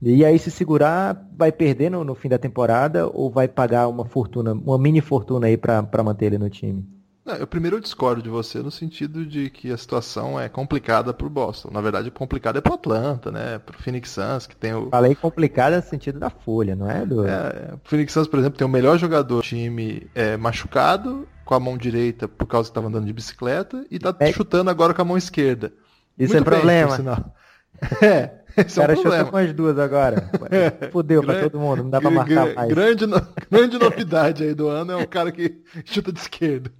e aí, se segurar, vai perder no, no, fim da temporada ou vai pagar uma fortuna, uma mini fortuna aí para manter ele no time? Não, eu primeiro discordo de você no sentido de que a situação é complicada para o Boston. Na verdade, complicada é para Atlanta, né? Para o Phoenix Suns, que tem o. Falei complicada no sentido da folha, não é? Do... É, o Phoenix Suns, por exemplo, tem o melhor jogador do time é, machucado, com a mão direita por causa que estava andando de bicicleta, e está é... chutando agora com a mão esquerda. Isso Muito é bem, problema. É, esse cara é um chuta com as duas agora. Fudeu pra todo mundo, não dá pra marcar mais. Grande, grande novidade aí do ano é o cara que chuta de esquerda.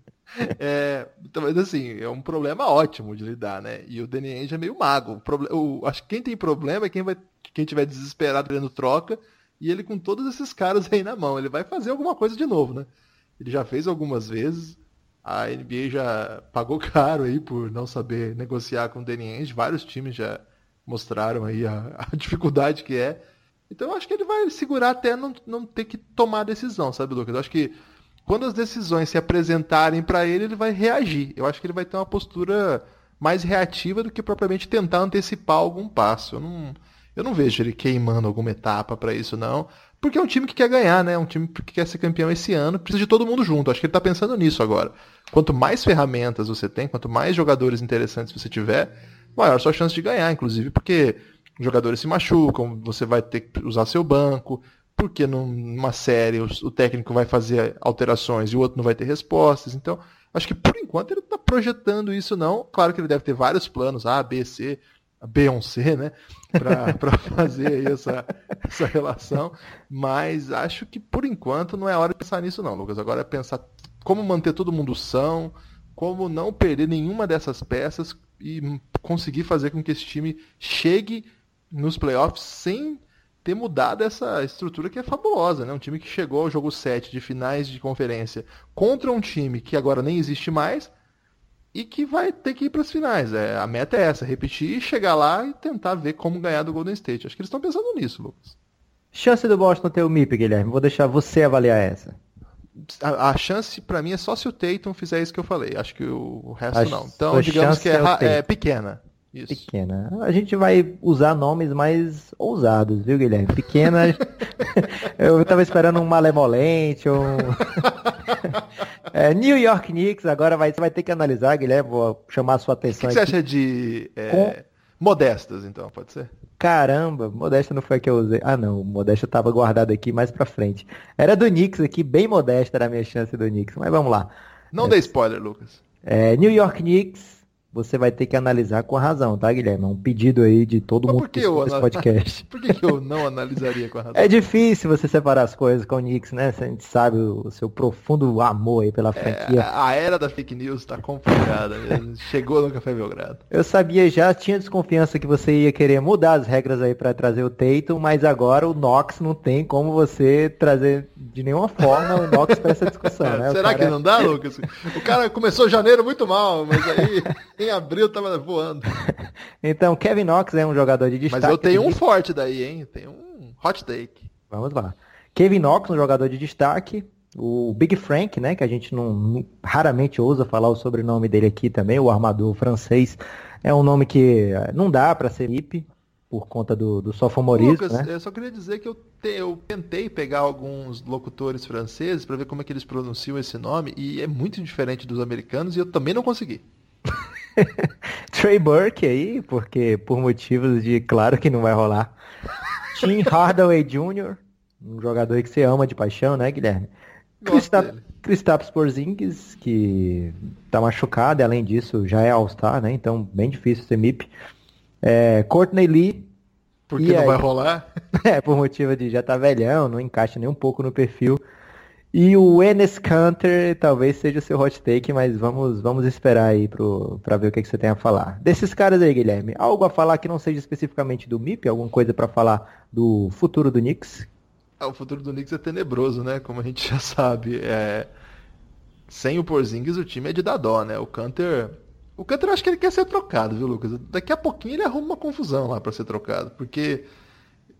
É, então, mas assim, é um problema ótimo de lidar, né? E o Danny Ainge é meio mago. O, o, acho que quem tem problema é quem vai quem tiver desesperado querendo troca e ele com todos esses caras aí na mão. Ele vai fazer alguma coisa de novo, né? Ele já fez algumas vezes. A NBA já pagou caro aí por não saber negociar com o Danny Ainge. Vários times já mostraram aí a, a, dificuldade que é. Então eu acho que ele vai segurar até não, não ter que tomar decisão, sabe, Lucas? Eu acho que quando as decisões se apresentarem para ele, ele vai reagir. Eu acho que ele vai ter uma postura mais reativa do que propriamente tentar antecipar algum passo. Eu não, eu não vejo ele queimando alguma etapa para isso, não. Porque é um time que quer ganhar, né? É um time que quer ser campeão esse ano, precisa de todo mundo junto. Acho que ele está pensando nisso agora. Quanto mais ferramentas você tem, quanto mais jogadores interessantes você tiver, maior sua chance de ganhar, inclusive porque jogadores se machucam, você vai ter que usar seu banco, porque numa série o técnico vai fazer alterações e o outro não vai ter respostas. Então, acho que por enquanto ele está projetando isso não. Claro que ele deve ter vários planos, A, B, C, B, 1, C, né? Para fazer essa, essa relação. Mas acho que por enquanto não é hora de pensar nisso não, Lucas. Agora é pensar como manter todo mundo são, como não perder nenhuma dessas peças e conseguir fazer com que esse time chegue nos playoffs sem ter mudado essa estrutura que é fabulosa, né? Um time que chegou ao jogo 7 de finais de conferência contra um time que agora nem existe mais e que vai ter que ir para as finais. É, a meta é essa, repetir, chegar lá e tentar ver como ganhar do Golden State. Acho que eles estão pensando nisso, Lucas. Chance do Boston ter o MIP, Guilherme. Vou deixar você avaliar essa a, a chance para mim é só se o Tatum fizer isso que eu falei. Acho que o, o resto a não. Então, digamos que é, é, é pequena. Isso. Pequena. A gente vai usar nomes mais ousados, viu, Guilherme? Pequena. eu tava esperando um malemolente, um. é, New York Knicks, agora vai, você vai ter que analisar, Guilherme. Vou chamar a sua atenção. O que, que você acha de. É... Com Modestas, então, pode ser? Caramba, Modesta não foi a que eu usei. Ah, não, Modesta tava guardado aqui mais pra frente. Era do Knicks aqui, bem modesta era a minha chance do Knicks, mas vamos lá. Não é, dê spoiler, Lucas. É, New York Knicks, você vai ter que analisar com a razão, tá, Guilherme? É um pedido aí de todo Mas mundo que esse podcast. Por que, que, eu não analisaria com a razão? É difícil você separar as coisas com o Knicks, né? A gente sabe o seu profundo amor aí pela é, franquia. É, a era da fake news tá complicada. Chegou no Café Belgrado. Eu sabia já, tinha desconfiança que você ia querer mudar as regras aí para trazer o Tatum, mas agora o Knox não tem como você trazer de nenhuma forma o Knox para essa discussão, né? Será cara... que não dá, Lucas? O cara começou janeiro muito mal, mas aí em abril tava voando. então, Kevin Knox é um jogador de destaque. Mas eu tenho um forte daí, hein? Tem um hot take. Vamos lá. Kevin Knox, um jogador de destaque. O Big Frank, né, que a gente não, não, raramente ousa falar o sobrenome dele aqui também, o armador francês, é um nome que eh, não dá para ser IP por conta do, do sofomorismo, Lucas, né? eu só queria dizer que eu, te, eu tentei pegar alguns locutores franceses para ver como é que eles pronunciam esse nome e é muito diferente dos americanos e eu também não consegui. Trey Burke aí, porque por motivos de claro que não vai rolar. Tim Hardaway Jr., um jogador que você ama de paixão, né, Guilherme? Kristaps Porzingis, que tá machucado, e além disso já é All-Star, né? Então bem difícil ser MIP. É, Courtney Lee. Porque não aí, vai rolar? É, por motivo de já tá velhão, não encaixa nem um pouco no perfil. E o Enes Kanter talvez seja o seu hot take, mas vamos, vamos esperar aí pro, pra ver o que, que você tem a falar. Desses caras aí, Guilherme, algo a falar que não seja especificamente do MIP? Alguma coisa para falar do futuro do Knicks? Ah, o futuro do Knicks é tenebroso, né? Como a gente já sabe. É... Sem o Porzingis, o time é de dar dó, né? O Canter. O Canter acho que ele quer ser trocado, viu, Lucas? Daqui a pouquinho ele arruma uma confusão lá para ser trocado. Porque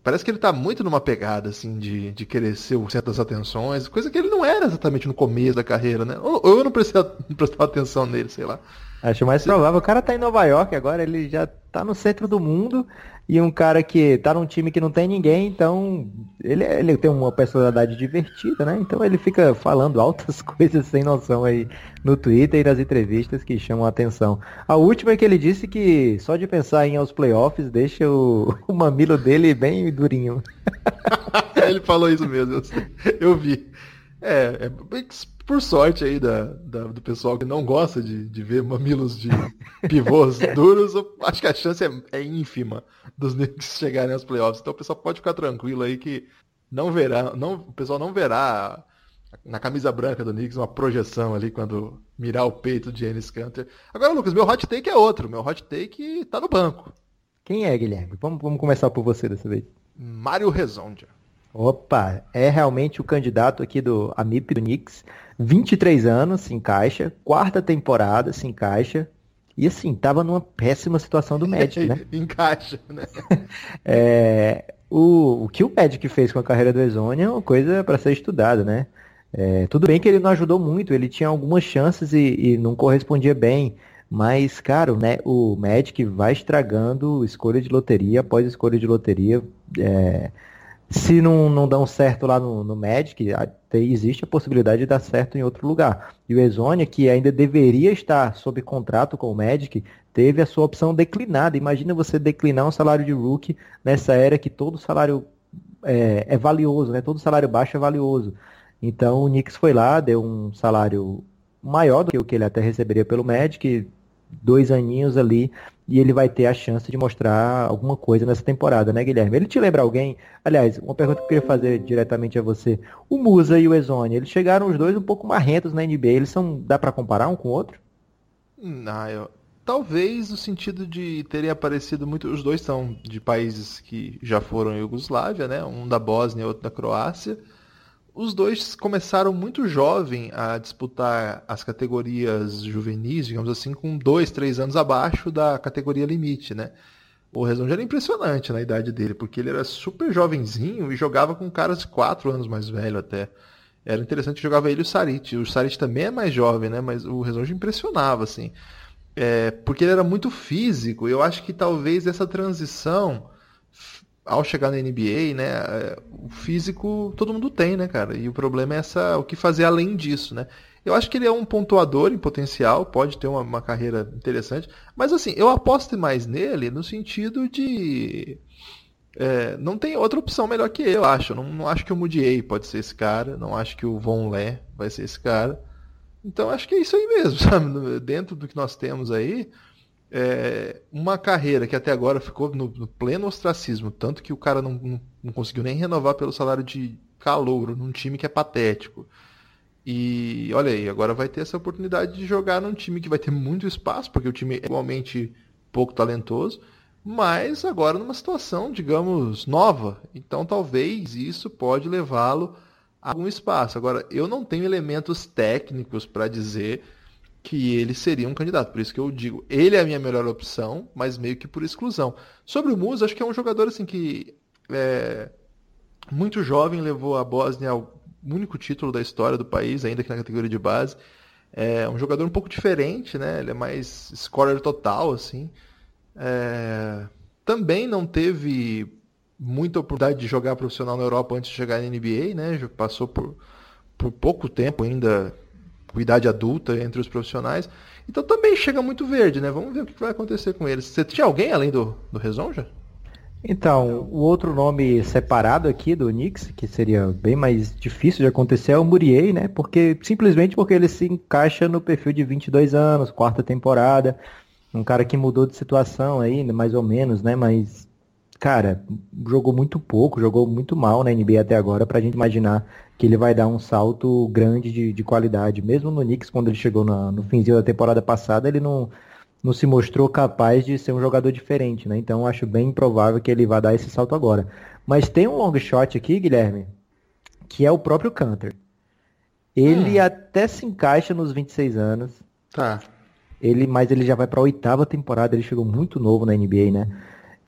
parece que ele tá muito numa pegada, assim, de, de querer ser o centro das atenções, coisa que ele não era exatamente no começo da carreira, né? Ou, ou eu não prestava, não prestava atenção nele, sei lá. Acho mais provável. O cara tá em Nova York agora, ele já tá no centro do mundo e um cara que tá num time que não tem ninguém, então ele, ele tem uma personalidade divertida, né? Então ele fica falando altas coisas sem noção aí no Twitter e nas entrevistas que chamam a atenção. A última é que ele disse que só de pensar em aos playoffs deixa o, o mamilo dele bem durinho. ele falou isso mesmo, eu, eu vi. É, é por sorte aí da, da, do pessoal que não gosta de, de ver mamilos de pivôs duros, acho que a chance é, é ínfima dos Knicks chegarem aos playoffs. Então o pessoal pode ficar tranquilo aí que não verá, não, o pessoal não verá na camisa branca do Knicks uma projeção ali quando mirar o peito de Ennis Canter. Agora, Lucas, meu hot take é outro. Meu hot take tá no banco. Quem é, Guilherme? Vamos, vamos começar por você dessa vez. Mário Rezondia. Opa, é realmente o candidato aqui do Amip do Knicks. 23 anos, se encaixa. Quarta temporada, se encaixa. E assim, tava numa péssima situação do Magic, né? encaixa, né? é, o, o que o Magic fez com a carreira do Ezonia é uma coisa para ser estudada, né? É, tudo bem que ele não ajudou muito, ele tinha algumas chances e, e não correspondia bem. Mas, cara, né, o Magic vai estragando escolha de loteria após escolha de loteria. É, se não, não dão certo lá no, no Magic, existe a possibilidade de dar certo em outro lugar. E o Exonia, que ainda deveria estar sob contrato com o Magic, teve a sua opção declinada. Imagina você declinar um salário de rookie nessa era que todo salário é, é valioso, né? Todo salário baixo é valioso. Então o Knicks foi lá, deu um salário maior do que o que ele até receberia pelo Magic, dois aninhos ali e ele vai ter a chance de mostrar alguma coisa nessa temporada, né, Guilherme? Ele te lembra alguém? Aliás, uma pergunta que eu queria fazer diretamente a você. O Musa e o Ezone, eles chegaram os dois um pouco marrentos na NBA. Eles são. dá para comparar um com o outro? Não, eu... talvez no sentido de terem aparecido muito. Os dois são de países que já foram Iugoslávia, né? Um da Bósnia outro da Croácia os dois começaram muito jovem a disputar as categorias juvenis, digamos assim, com dois, três anos abaixo da categoria limite, né? O Rezonde era impressionante na idade dele, porque ele era super jovenzinho e jogava com caras de quatro anos mais velho até. Era interessante jogava ele e o Sarit. O Sarit também é mais jovem, né? Mas o Rezonde impressionava, assim. É, porque ele era muito físico. Eu acho que talvez essa transição ao chegar na NBA, né, é, o físico todo mundo tem, né, cara? E o problema é essa, o que fazer além disso, né? Eu acho que ele é um pontuador em potencial, pode ter uma, uma carreira interessante, mas assim, eu aposto mais nele no sentido de é, não tem outra opção melhor que eu acho. Não, não acho que o Mudiei pode ser esse cara, não acho que o Von Lé vai ser esse cara. Então acho que é isso aí mesmo, sabe? Dentro do que nós temos aí, é, uma carreira que até agora ficou no, no, pleno ostracismo, tanto que o cara não, não, não, conseguiu nem renovar pelo salário de calouro num time que é patético. E olha aí, agora vai ter essa oportunidade de jogar num time que vai ter muito espaço, porque o time é igualmente pouco talentoso, mas agora numa situação, digamos, nova. Então talvez isso pode levá-lo a algum espaço. Agora, eu não tenho elementos técnicos para dizer que ele seria um candidato. Por isso que eu digo, ele é a minha melhor opção, mas meio que por exclusão. Sobre o Musa, acho que é um jogador assim que é muito jovem, levou a Bósnia ao único título da história do país, ainda que na categoria de base. É um jogador um pouco diferente, né? Ele é mais scorer total, assim. É... Também não teve muita oportunidade de jogar profissional na Europa antes de chegar na NBA, né? Passou por, por pouco tempo ainda idade adulta entre os profissionais. Então também chega muito verde, né? Vamos ver o que vai acontecer com eles. Você tinha alguém além do, do Rezonja? Então, o outro nome separado aqui do Knicks, que seria bem mais difícil de acontecer, é o Murier, né? Porque simplesmente porque ele se encaixa no perfil de 22 anos, quarta temporada, um cara que mudou de situação aí, mais ou menos, né? Mas cara, jogou muito pouco, jogou muito mal na NBA até agora pra gente imaginar que ele vai dar um salto grande de, de qualidade. Mesmo no Knicks, quando ele chegou na, no finzinho da temporada passada, ele não, não se mostrou capaz de ser um jogador diferente, né? Então acho bem improvável que ele vá dar esse salto agora. Mas tem um long shot aqui, Guilherme, que é o próprio Canter. Ele hum. até se encaixa nos 26 anos. Tá. Ele, mas ele já vai para a oitava temporada, ele chegou muito novo na NBA, né?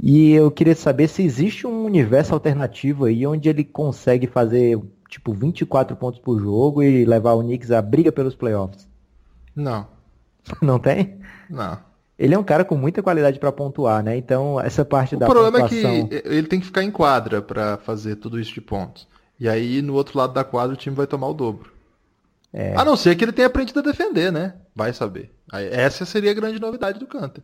E eu queria saber se existe um universo alternativo aí onde ele consegue fazer tipo 24 pontos por jogo e levar o Knicks à briga pelos playoffs. Não. Não tem? Não. Ele é um cara com muita qualidade para pontuar, né? Então, essa parte o da O problema pontuação... é que ele tem que ficar em quadra para fazer tudo isso de pontos. E aí, no outro lado da quadra, o time vai tomar o dobro. É... A não ser que ele tenha aprendido a defender, né? Vai saber. Essa seria a grande novidade do Canter.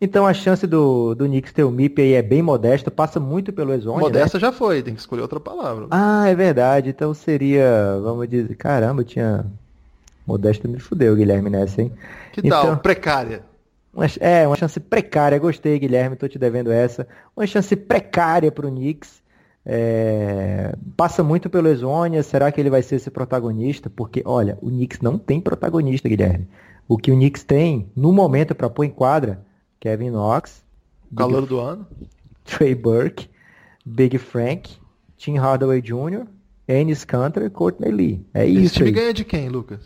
Então a chance do, do Knicks ter o MIP aí é bem modesta, passa muito pelo Exone, Modesta né? já foi, tem que escolher outra palavra. Ah, é verdade. Então seria, vamos dizer, caramba, eu tinha... Modesta me fudeu, Guilherme, nessa, hein? Que então, tal? Precária. Uma, é, uma chance precária. Gostei, Guilherme, tô te devendo essa. Uma chance precária pro Knicks. É, passa muito pelo Exônia. Será que ele vai ser esse protagonista? Porque, olha, o Knicks não tem protagonista, Guilherme. O que o Knicks tem, no momento, para pôr em quadra, Kevin Knox. Calor Big, do ano. Trey Burke, Big Frank, Tim Hardaway Jr., Ennis Cantor e Courtney Lee. É Esse isso. Esse time aí. ganha de quem, Lucas?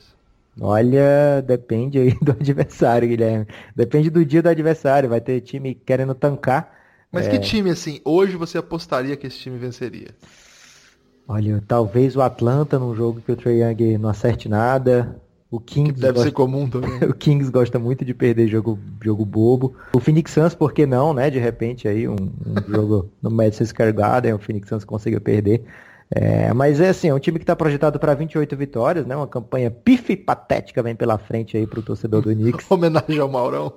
Olha, depende aí do adversário, Guilherme. Depende do dia do adversário. Vai ter time querendo tancar. Mas é... que time, assim, hoje você apostaria que esse time venceria? Olha, talvez o Atlanta num jogo que o Trae Young não acerte nada. O Kings que deve gosta... ser comum também. o Kings gosta muito de perder jogo, jogo bobo. O Phoenix Suns, por que não, né? De repente aí, um, um jogo no Madison Square Garden, o Phoenix Suns conseguiu perder. É, mas é assim, é um time que está projetado para 28 vitórias, né? Uma campanha pife patética vem pela frente aí para o torcedor do Knicks. Homenagem ao Maurão.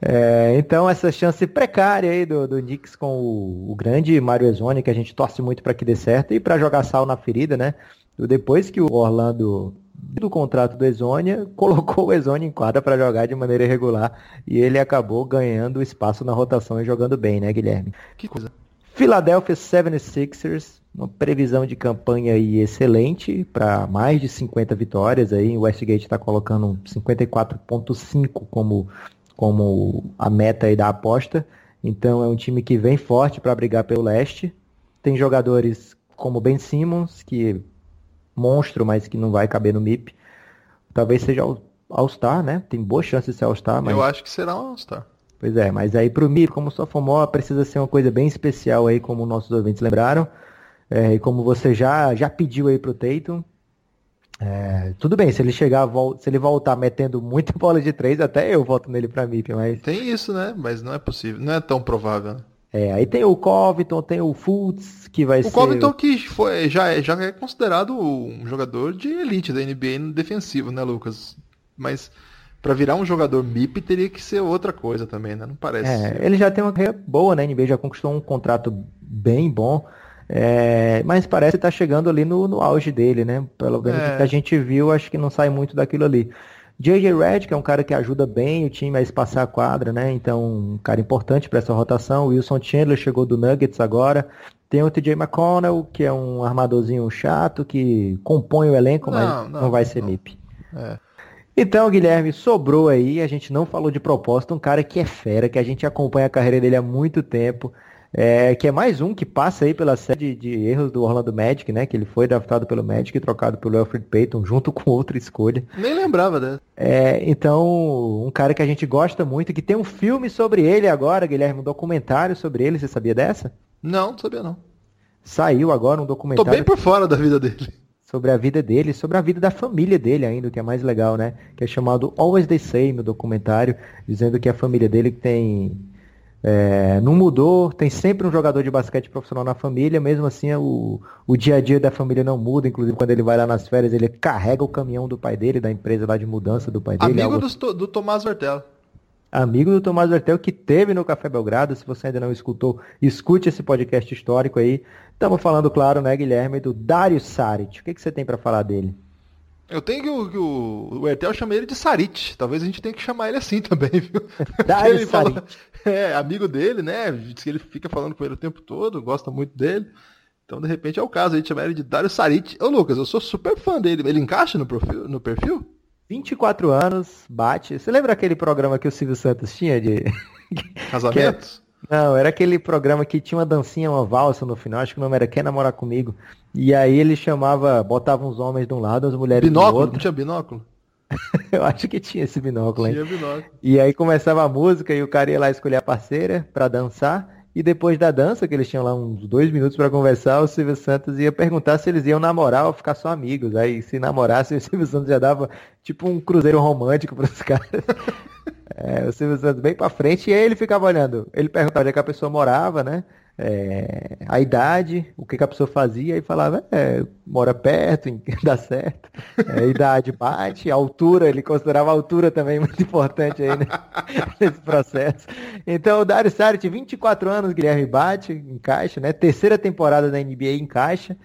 é, então essa chance precária aí do, do Knicks com o, o grande Mario Ezone, que a gente torce muito para que dê certo e para jogar sal na ferida, né? Depois que o Orlando do contrato do Exônia, colocou o Exônia em quadra para jogar de maneira irregular e ele acabou ganhando espaço na rotação e jogando bem, né, Guilherme? Que coisa. Philadelphia 76ers, uma previsão de campanha aí excelente para mais de 50 vitórias aí, o Westgate está colocando 54.5 como como a meta aí da aposta. Então é um time que vem forte para brigar pelo leste. Tem jogadores como Ben Simmons, que monstro, mas que não vai caber no MIP. Talvez seja All-Star, né? Tem boa chance de ser All-Star, mas... Eu acho que será um All-Star. Pois é, mas aí pro MIP, como sophomore, precisa ser uma coisa bem especial aí, como nossos ouvintes lembraram. É, e como você já, já pediu aí pro Tatum. É, tudo bem, se ele chegar, se ele voltar metendo muita bola de três, até eu voto nele pra MIP, mas... Tem isso, né? Mas não é possível, não é tão provável, né? É, aí tem o Covington, tem o Fultz, que vai o ser... O Covington que foi, já, é, já é considerado um jogador de elite da NBA no defensivo, né, Lucas? Mas para virar um jogador MIP teria que ser outra coisa também, né? Não parece. É, ele já tem uma carreira boa na NBA, já conquistou um contrato bem bom. É, mas parece estar tá chegando ali no, no auge dele, né? Pelo menos é. que a gente viu, acho que não sai muito daquilo ali. J.J. Redd, que é um cara que ajuda bem o time a espaçar a quadra, né? Então, um cara importante para essa rotação. Wilson Chandler chegou do Nuggets agora. Tem o TJ McConnell, que é um armadorzinho chato, que compõe o elenco, não, mas não, não vai ser não. MIP. É. Então, Guilherme, sobrou aí, a gente não falou de propósito, um cara que é fera, que a gente acompanha a carreira dele há muito tempo. É, que é mais um que passa aí pela série de erros do Orlando Magic, né? Que ele foi draftado pelo Magic e trocado pelo Alfred Payton junto com outra escolha. Nem lembrava dessa. É, então, um cara que a gente gosta muito, que tem um filme sobre ele agora, Guilherme, um documentário sobre ele, você sabia dessa? Não, não sabia não. Saiu agora um Tô documentário bem por fora da vida dele. sobre a vida dele, sobre a vida da família dele ainda, o que é mais legal, né? Que é chamado Always the Same, no documentário, dizendo que a família dele tem é, não mudou, tem sempre um jogador de basquete profissional na família, mesmo assim o, o dia a dia da família não muda, inclusive quando ele vai lá nas férias, ele carrega o caminhão do pai dele, da empresa lá de mudança do pai dele. Amigo algo- do, do Tomás Hortel. amigo do Tomás Vertel, que teve no Café Belgrado. Se você ainda não escutou, escute esse podcast histórico aí. Estamos falando, claro, né, Guilherme, do Dário Saric. O que, que você tem para falar dele? Eu tenho que o, que o, o Hertel chama ele de Sarit. Talvez a gente tenha que chamar ele assim também, viu? Dário Ele fala- Saric. É, amigo dele, né? Diz que ele fica falando com ele o tempo todo, gosta muito dele. Então, de repente, é o caso aí de chamar ele de Dário Sarit. Ô, Lucas, eu sou super fã dele. Ele encaixa no perfil? No perfil? 24 anos, bate. Você lembra aquele programa que o Silvio Santos tinha de. Casamentos? Não, era aquele programa que tinha uma dancinha, uma valsa no final, acho que o nome era Quer Namorar Comigo. E aí ele chamava, botava uns homens de um lado, as mulheres do Binóculo? Não outro. tinha binóculo? Eu acho que tinha esse binóculo, hein? Tinha binóculo. E aí começava a música e o cara ia lá escolher a parceira pra dançar. E depois da dança, que eles tinham lá uns dois minutos pra conversar, o Silvio Santos ia perguntar se eles iam namorar ou ficar só amigos. Aí se namorasse, o Silvio Santos já dava tipo um cruzeiro romântico pros caras. É, o Silvio Santos bem pra frente e aí ele ficava olhando. Ele perguntava onde é que a pessoa morava, né? É, a idade, o que, que a pessoa fazia e falava, é, mora perto, dá certo. É, idade bate, a altura, ele considerava a altura também muito importante aí né? nesse processo. Então o Dario Saric, 24 anos, Guilherme bate, encaixa, né? Terceira temporada da NBA encaixa.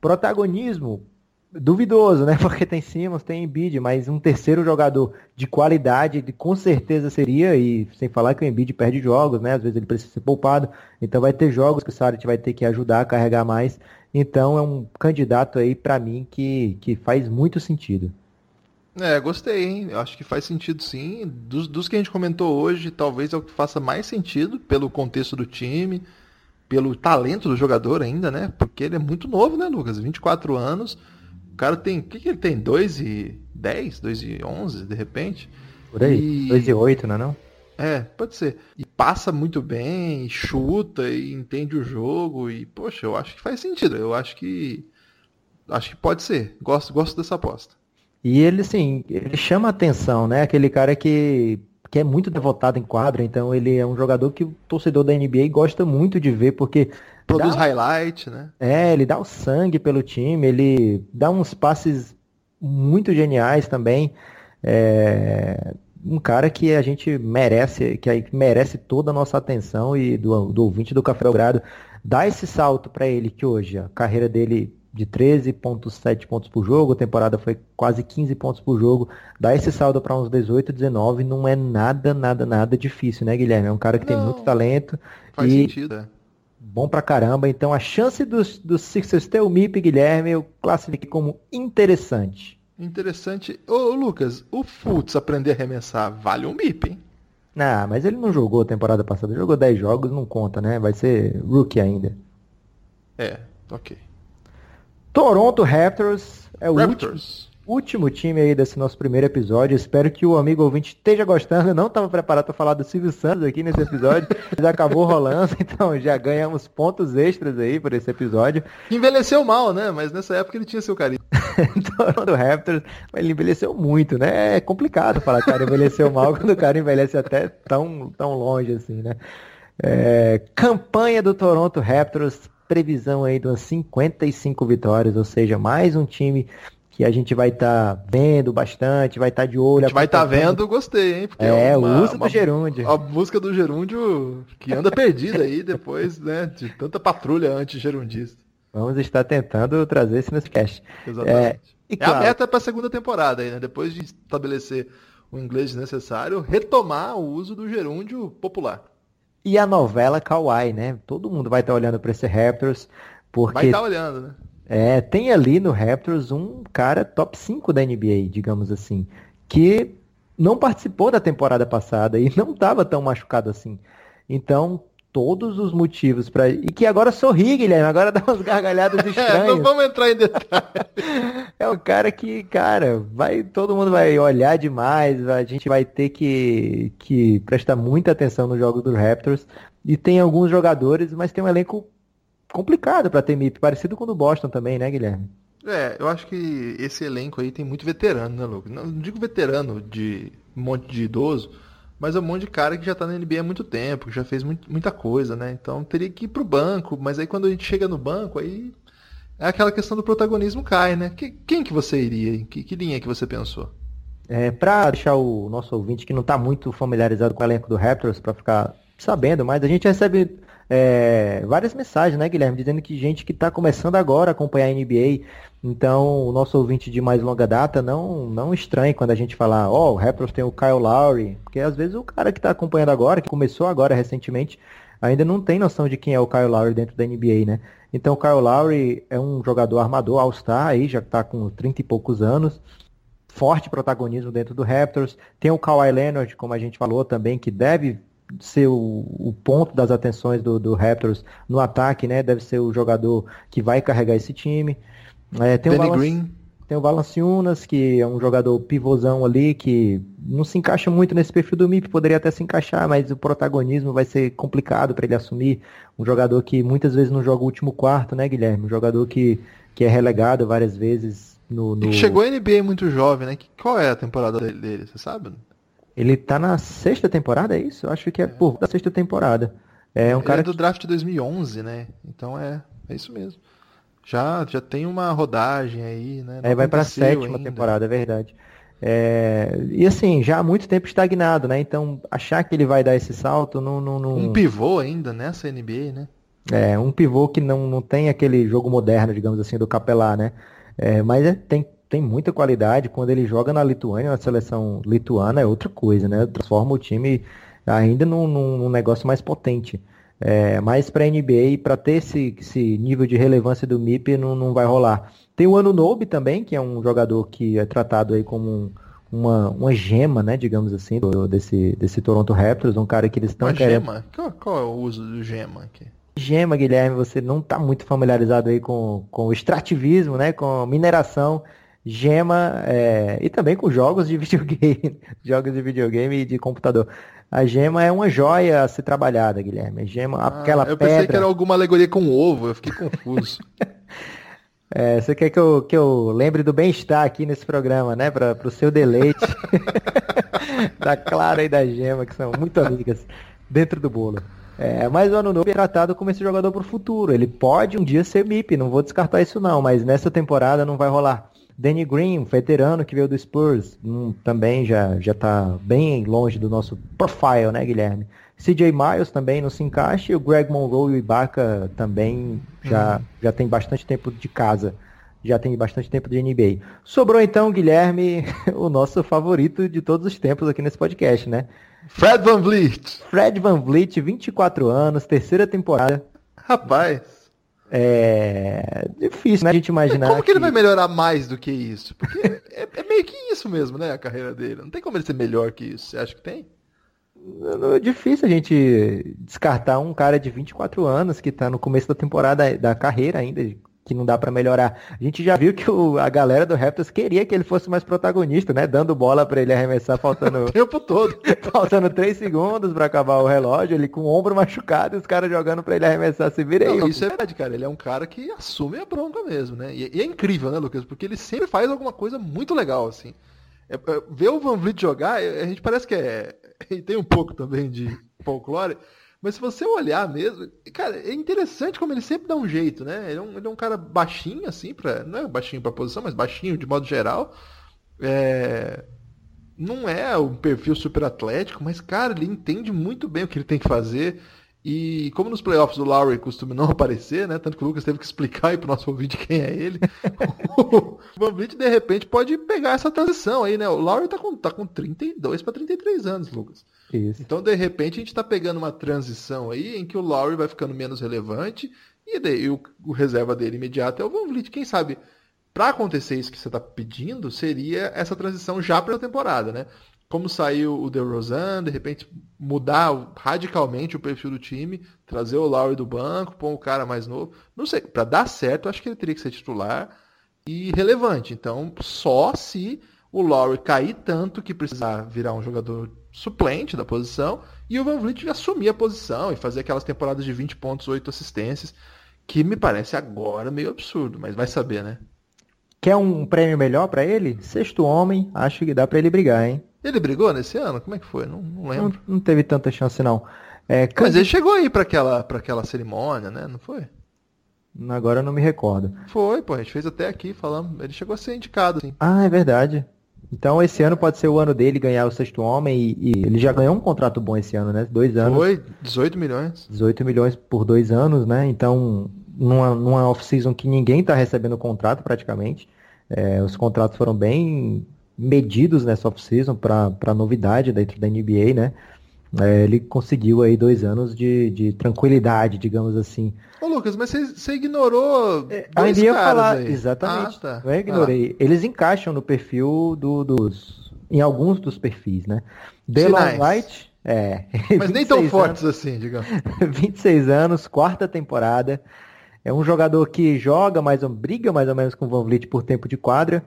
Protagonismo duvidoso, né? Porque tem Simmons, tem Embiid, mas um terceiro jogador de qualidade, com certeza seria, e sem falar que o Embiid perde jogos, né? Às vezes ele precisa ser poupado, então vai ter jogos que o Saric vai ter que ajudar a carregar mais. Então é um candidato aí pra mim que, que faz muito sentido. É, gostei, hein? Acho que faz sentido sim. Dos, dos que a gente comentou hoje, talvez é o que faça mais sentido pelo contexto do time, pelo talento do jogador ainda, né? Porque ele é muito novo, né, Lucas? 24 anos. O cara tem. O que, que ele tem? 2 e 10? 2 e 11, de repente? Por aí, E- 2 e 8, não é não? É, pode ser. E passa muito bem, e chuta, e entende o jogo, e, poxa, eu acho que faz sentido. Eu acho que. Acho que pode ser. Gosto, gosto dessa aposta. E ele, assim, ele chama atenção, né? Aquele cara que, que é muito devotado em quadra, então ele é um jogador que o torcedor da NBA gosta muito de ver, porque Produz dá- highlight, né? é, ele dá o sangue pelo time, ele dá uns passes muito geniais também. É, um cara que a gente merece, que aí merece toda a nossa atenção e do, do ouvinte do Café Belgrado, dá esse salto para ele que hoje a carreira dele de 13.7 pontos por jogo, a temporada foi quase 15 pontos por jogo, dá esse salto para uns 18, 19, não é nada, nada, nada difícil, né, Guilherme? É um cara que tem Não. muito talento Faz e sentido, é. Bom pra caramba. Então a chance dos, dos Sixers ter o MIP, Guilherme, eu classifiquei como interessante. Interessante. Ô, Lucas, o Fultz aprender a arremessar vale um MIP, hein? Ah, mas ele não jogou a temporada passada, jogou 10 jogos, não conta, né? Vai ser rookie ainda. É, ok. Toronto Raptors é o Raptors. último time aí desse nosso primeiro episódio. Espero que o amigo ouvinte esteja gostando. Eu não estava preparado para falar do Silvio Santos aqui nesse episódio, mas acabou rolando, então já ganhamos pontos extras aí por esse episódio. Envelheceu mal, né? Mas nessa época ele tinha seu carinho. Toronto Raptors, mas ele envelheceu muito, né? É complicado falar que o cara envelheceu mal quando o cara envelhece até tão, tão longe assim, né? É, campanha do Toronto Raptors, previsão aí de umas 55 vitórias, ou seja, mais um time que a gente vai estar vendo bastante, vai estar de olho. A gente vai estar acompanhando. vendo, gostei, hein? Porque É, uma- o uso uma- do gerúndio. A música do gerúndio que anda perdida aí depois, né? De tanta patrulha anti-gerundista. Vamos estar tentando trazer isso nesse cast. Exatamente. e É, claro- a meta para a segunda temporada aí, né? Depois de estabelecer o inglês necessário, retomar o uso do gerúndio popular. E a novela Kawhi, né? Todo mundo vai estar olhando para esse Raptors, porque Vai estar olhando, né? É, tem ali no Raptors um cara top 5 da NBA, digamos assim, que não participou da temporada passada e não estava tão machucado assim. Então, todos os motivos para E que agora sorri, Guilherme, agora dá umas gargalhadas É, não estranhas. vamos entrar em detalhes. É um cara que, cara, vai, todo mundo vai olhar demais, a gente vai ter que, que prestar muita atenção nos jogos do Raptors. E tem alguns jogadores, mas tem um elenco complicado para ter MIP, parecido com o do Boston também, né, Guilherme? É, eu acho que esse elenco aí tem muito veterano, né, Lucas? Não digo veterano de um monte de idoso, mas é um monte de cara que já tá na NBA há muito tempo, que já fez muito, muita coisa, né? Então teria que ir pro banco, mas aí quando a gente chega no banco, aí é aquela questão do protagonismo cai, né? Que, quem que você iria? Que, que linha que você pensou? É, para deixar o nosso ouvinte que não está muito familiarizado com o elenco do Raptors, para ficar sabendo mais, a gente recebe é, várias mensagens, né, Guilherme, dizendo que gente que está começando agora a acompanhar a NBA, então o nosso ouvinte de mais longa data não, não estranhe quando a gente falar, ó, oh, o Raptors tem o Kyle Lowry, porque às vezes o cara que está acompanhando agora, que começou agora recentemente, ainda não tem noção de quem é o Kyle Lowry dentro da NBA, né? Então o Kyle Lowry é um jogador armador All-Star aí, já está com 30 e poucos anos, forte protagonismo dentro do Raptors. Tem o Kawhi Leonard, como a gente falou também, que deve ser o, o, ponto das atenções do, do, Raptors no ataque, né? Deve ser o jogador que vai carregar esse time. É, tem Danny o Green. Tem o Valanciunas, que é um jogador pivôzão ali, que não se encaixa muito nesse perfil do MIP, poderia até se encaixar, mas o protagonismo vai ser complicado para ele assumir. Um jogador que muitas vezes não joga o último quarto, né, Guilherme? Um jogador que, que é relegado várias vezes no. no... Chegou a NBA muito jovem, né? Qual é a temporada dele, você sabe? Ele tá na sexta temporada, é isso? Eu acho que é, é. por da sexta temporada. É um Ele cara é do draft de 2011, né? Então é, é isso mesmo. Já, já tem uma rodagem aí, né? Não é, vai pra sétima ainda. temporada, é verdade. É... E assim, já há muito tempo estagnado, né? Então, achar que ele vai dar esse salto não. não, não... Um pivô ainda nessa NBA, né? É, um pivô que não, não tem aquele jogo moderno, digamos assim, do Capelá, né? É, mas é, tem tem muita qualidade. Quando ele joga na Lituânia, na seleção lituana, é outra coisa, né? Transforma o time ainda num, num negócio mais potente. É, mas para a NBA, para ter esse, esse, nível de relevância do MIP, não, não vai rolar. Tem o Anunobi também, que é um jogador que é tratado aí como um, uma, uma gema, né, digamos assim, do, desse, desse Toronto Raptors, um cara que eles estão querendo... Gema? Qual, qual, é o uso do gema aqui? Gema, Guilherme, você não está muito familiarizado aí com, com o extrativismo, né, com mineração Gema é, e também com jogos de videogame, jogos de videogame e de computador. A gema é uma joia a ser trabalhada, Guilherme. A gema, ah, aquela eu pedra... pensei que era alguma alegoria com ovo, eu fiquei confuso. é, você quer que eu, que eu lembre do bem-estar aqui nesse programa, né? Para o seu deleite. da Clara e da Gema, que são muito amigas dentro do bolo. É, mas o Ano Novo é tratado como esse jogador para o futuro. Ele pode um dia ser MIP, não vou descartar isso não, mas nessa temporada não vai rolar. Danny Green, veterano que veio do Spurs, um, também já já está bem longe do nosso profile, né, Guilherme? CJ Miles também não se encaixa e o Greg Monroe e o Ibaka também já, uhum. já tem bastante tempo de casa, já tem bastante tempo de NBA. Sobrou então, Guilherme, o nosso favorito de todos os tempos aqui nesse podcast, né? Fred Van Vliet. Fred Van Vliet, 24 anos, terceira temporada. Rapaz. É difícil, né? A gente imaginar. Como que, ele vai melhorar mais do que isso? Porque é, é, meio que isso mesmo, né? A carreira dele. Não tem como ele ser melhor que isso. Você acha que tem? É difícil a gente descartar um cara de 24 anos que tá no começo da temporada da carreira ainda, que não dá para melhorar. A gente já viu que o, a galera do Raptors queria que ele fosse mais protagonista, né? Dando bola para ele arremessar faltando o tempo todo, faltando 3 segundos para acabar o relógio, ele com o ombro machucado e os caras jogando para ele arremessar, se vira aí. isso é verdade, cara. Ele é um cara que assume a bronca mesmo, né? E, e é incrível, né, Lucas? Porque ele sempre faz alguma coisa muito legal, assim. É, é, ver o Van Vliet jogar, a gente parece que é. E tem um pouco também de folclore mas se você olhar mesmo, cara, é interessante como ele sempre dá um jeito, né? Ele é um, ele é um cara baixinho, assim, pra, não é baixinho pra posição, mas baixinho de modo geral. É, não é um perfil super atlético, mas, cara, ele entende muito bem o que ele tem que fazer. E como nos playoffs o Lowry costuma não aparecer, né? Tanto que o Lucas teve que explicar aí pro nosso ouvinte quem é ele. o Van de repente, pode pegar essa transição aí, né? O Lowry tá com, tá com 32 para 33 anos, Lucas. Isso. Então, de repente, a gente está pegando uma transição aí em que o Lowry vai ficando menos relevante e, daí, o, o, reserva dele imediato é o Van Vliet. Quem sabe, para acontecer isso que você está pedindo, seria essa transição já para a temporada, né? Como saiu o DeRozan, de repente mudar radicalmente o perfil do time, trazer o Lowry do banco, pôr um cara mais novo. Não sei, para dar certo, acho que ele teria que ser titular e relevante. Então, só se o Lowry cair tanto que precisar virar um jogador suplente da posição, e o Van Vliet assumir a posição e fazer aquelas temporadas de 20 pontos, 8 assistências, Que me parece agora meio absurdo, mas vai saber, né? Quer um prêmio melhor para ele? Sexto homem, acho que dá para ele brigar, hein? Ele brigou nesse ano? Como é que foi? Não, não lembro. Não, não, teve tanta chance, não. É, Mas ele chegou aí para aquela, pra aquela cerimônia, né? Não foi? Agora eu não me recordo. Foi, pô, a gente fez até aqui, falando. Ele chegou a ser indicado, assim. Ah, é verdade. Então esse ano pode ser o ano dele ganhar o sexto homem e, e, ele já ganhou um contrato bom esse ano, né? Dois anos. Foi, 18 milhões. 18 milhões por dois anos, né? Então, numa, numa off-season que ninguém está recebendo contrato praticamente. É, os contratos foram bem medidos nessa off-season para novidade dentro da NBA, né? É, ele conseguiu aí dois anos de, de tranquilidade, digamos assim. Ô Lucas, mas você ignorou é, dois ia falar, aí. Exatamente. Ah, tá. Eu ignorei. Ah. Eles encaixam no perfil do, dos... em alguns dos perfis, né? Delon White... É. Mas nem tão fortes anos, assim, digamos. 26 anos, quarta temporada. É um jogador que joga mais ou briga mais ou menos com o Van Vliet por tempo de quadra.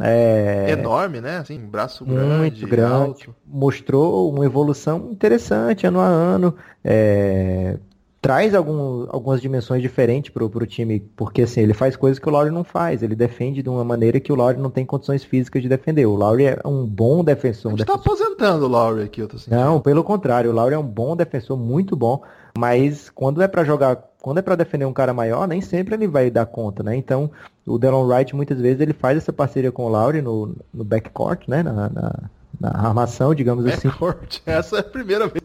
É... Enorme, né? Assim, braço grande. Muito grande. Alto. Mostrou uma evolução interessante ano a ano. É... Traz algum, algumas dimensões diferentes pro, pro time, porque assim, ele faz coisas que o Laurie não faz. Ele defende de uma maneira que o Laurie não tem condições físicas de defender. O Laurie é um bom defensor. A gente tá aposentando o Laurie aqui, eu tô sentindo. Não, pelo contrário, o Laurie é um bom defensor, muito bom. Mas quando é para jogar quando é para defender um cara maior, nem sempre ele vai dar conta, né? Então, o Delon Wright, muitas vezes, ele faz essa parceria com o Lowry no, no backcourt, né? Na, na, na armação, digamos assim. Backcourt, essa é a primeira vez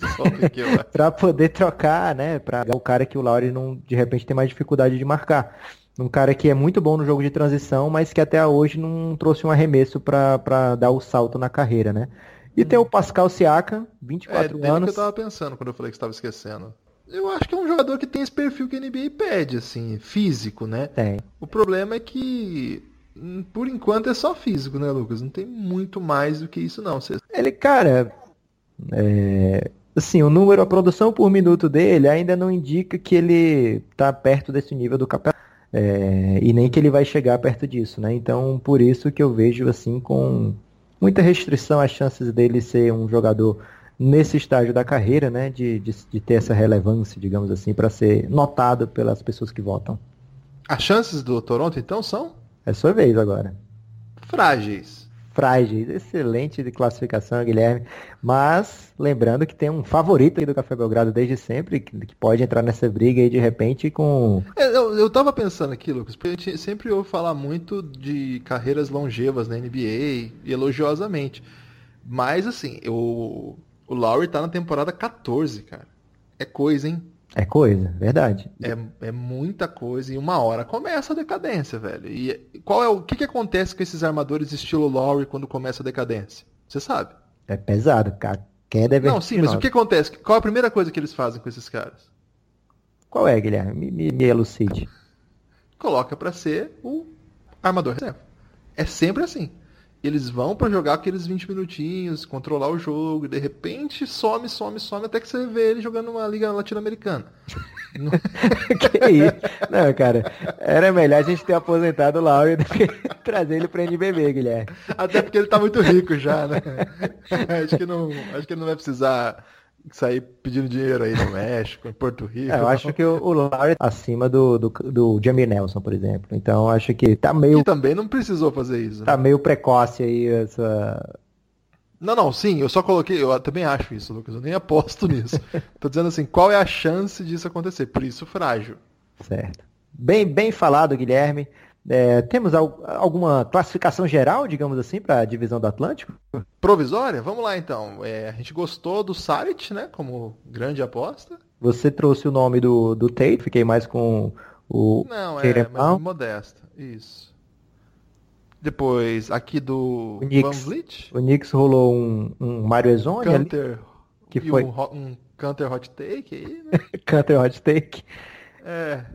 que eu Para poder trocar, né? Para o cara que o Lowry, não, de repente, tem mais dificuldade de marcar. Um cara que é muito bom no jogo de transição, mas que até hoje não trouxe um arremesso para dar o salto na carreira, né? E tem o Pascal Siakam, 24 é, anos. É, que eu tava pensando quando eu falei que estava esquecendo eu acho que é um jogador que tem esse perfil que a NBA pede, assim, físico, né? Tem. O problema é que, hum, por enquanto, é só físico, né, Lucas? Não tem muito mais do que isso, não. Você... Ele, cara, é... assim, o número, a produção por minuto dele ainda não indica que ele tá perto desse nível do capitão. É... e nem que ele vai chegar perto disso, né? Então, por isso que eu vejo, assim, com muita restrição as chances dele ser um jogador nesse estágio da carreira, né, de, de, de ter essa relevância, digamos assim, para ser notado pelas pessoas que votam. As chances do Toronto, então, são? É sua vez agora. Frágeis. Frágeis. Excelente de classificação, Guilherme. Mas, lembrando que tem um favorito aí do Café Belgrado desde sempre, que, que pode entrar nessa briga aí de repente com... É, eu, eu tava pensando aqui, Lucas, porque a gente sempre ouve falar muito de carreiras longevas na NBA, e elogiosamente. Mas, assim, eu o Lowry tá na temporada 14, cara. É coisa, hein? É coisa, verdade. É, é muita coisa e uma hora começa a decadência, velho. E qual é o que, que acontece com esses armadores estilo Lowry quando começa a decadência? Você sabe? É pesado, cara. Queda é Não, sim, mas o que acontece? Qual a primeira coisa que eles fazem com esses caras? Qual é, Guilherme? Me, me, me elucide. Coloca para ser o armador reserva. É sempre assim. Eles vão para jogar aqueles 20 minutinhos, controlar o jogo, e de repente some, some, some, até que você vê ele jogando uma liga latino-americana. que isso? Não, cara, era melhor a gente ter aposentado o Lauro do que trazer ele pra NBB, Guilherme. Até porque ele tá muito rico já, né? acho, que não, acho que ele não vai precisar sair pedindo dinheiro aí no México, em Porto Rico. É, eu acho que o, o Lowry tá acima do, do, do Jamie Nelson, por exemplo. Então acho que tá meio. E também não precisou fazer isso. Né? Tá meio precoce aí essa. Não, não, sim, eu só coloquei, eu também acho isso, Lucas, eu nem aposto nisso. Tô dizendo assim, qual é a chance disso acontecer? Por isso, frágil. Certo. Bem, bem falado, Guilherme. É, temos alguma classificação geral, digamos assim, para a divisão do Atlântico? Provisória? Vamos lá então. É, a gente gostou do Saric, né? Como grande aposta. Você trouxe o nome do, do Tate, fiquei mais com o. Não, é mais modesto. Isso. Depois, aqui do o Knicks. O Knicks rolou um, um Mario Ezone Canter, que foi um, um Canter Hot Take aí, né? Canter Hot Take. É,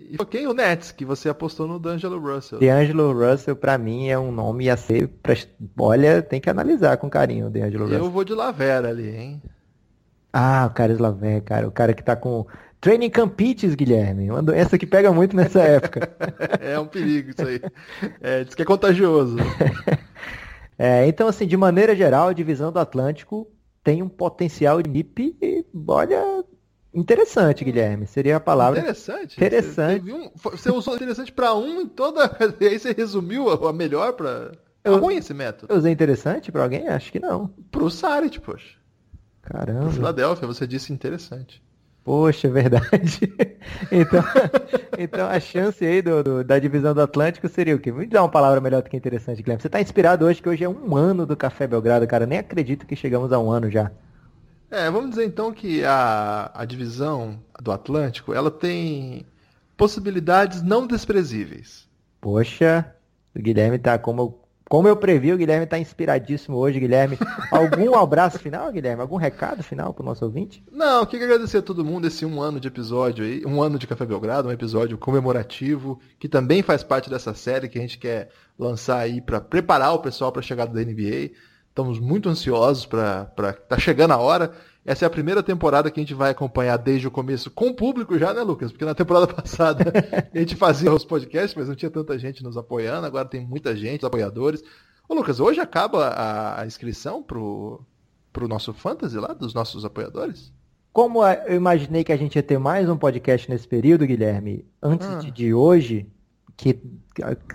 e quem o Nets, que você apostou no D'Angelo Russell. D'Angelo Russell, pra mim, é um nome a ser. Olha, tem que analisar com carinho o D'Angelo Russell. Eu vou de Lavera ali, hein? Ah, o cara Lavera, cara. O cara que tá com. Training Campites, Guilherme. Uma doença que pega muito nessa época. é um perigo isso aí. É, diz que é contagioso. é, então, assim, de maneira geral, a divisão do Atlântico tem um potencial de NIP, olha, Interessante, Guilherme. Seria a palavra. Interessante. Interessante. Você, um, você usou interessante para um em toda. E aí você resumiu a melhor para. É ruim esse método. Eu usei interessante para alguém? Acho que não. Pro Sarit, poxa. Caramba. Pro Filadélfia, você disse interessante. Poxa, é verdade. então, então a chance aí do, do, da divisão do Atlântico seria o quê? Me dá uma palavra melhor do que interessante, Guilherme. Você está inspirado hoje, que hoje é um ano do Café Belgrado, cara. Nem acredito que chegamos a um ano já. É, vamos dizer então que a, a divisão do Atlântico, ela tem possibilidades não desprezíveis. Poxa, o Guilherme tá como como eu previ, o Guilherme está inspiradíssimo hoje, Guilherme. Algum abraço final, Guilherme? Algum recado final para o nosso ouvinte? Não, queria agradecer a todo mundo esse um ano de episódio aí, um ano de Café Belgrado, um episódio comemorativo, que também faz parte dessa série que a gente quer lançar aí para preparar o pessoal para a chegada da NBA. Estamos muito ansiosos para. Tá chegando a hora. Essa é a primeira temporada que a gente vai acompanhar desde o começo com o público já, né, Lucas? Porque na temporada passada a gente fazia os podcasts, mas não tinha tanta gente nos apoiando. Agora tem muita gente, apoiadores. Ô, Lucas, hoje acaba a, a inscrição pro, pro nosso Fantasy lá, dos nossos apoiadores? Como eu imaginei que a gente ia ter mais um podcast nesse período, Guilherme, antes ah. de hoje, que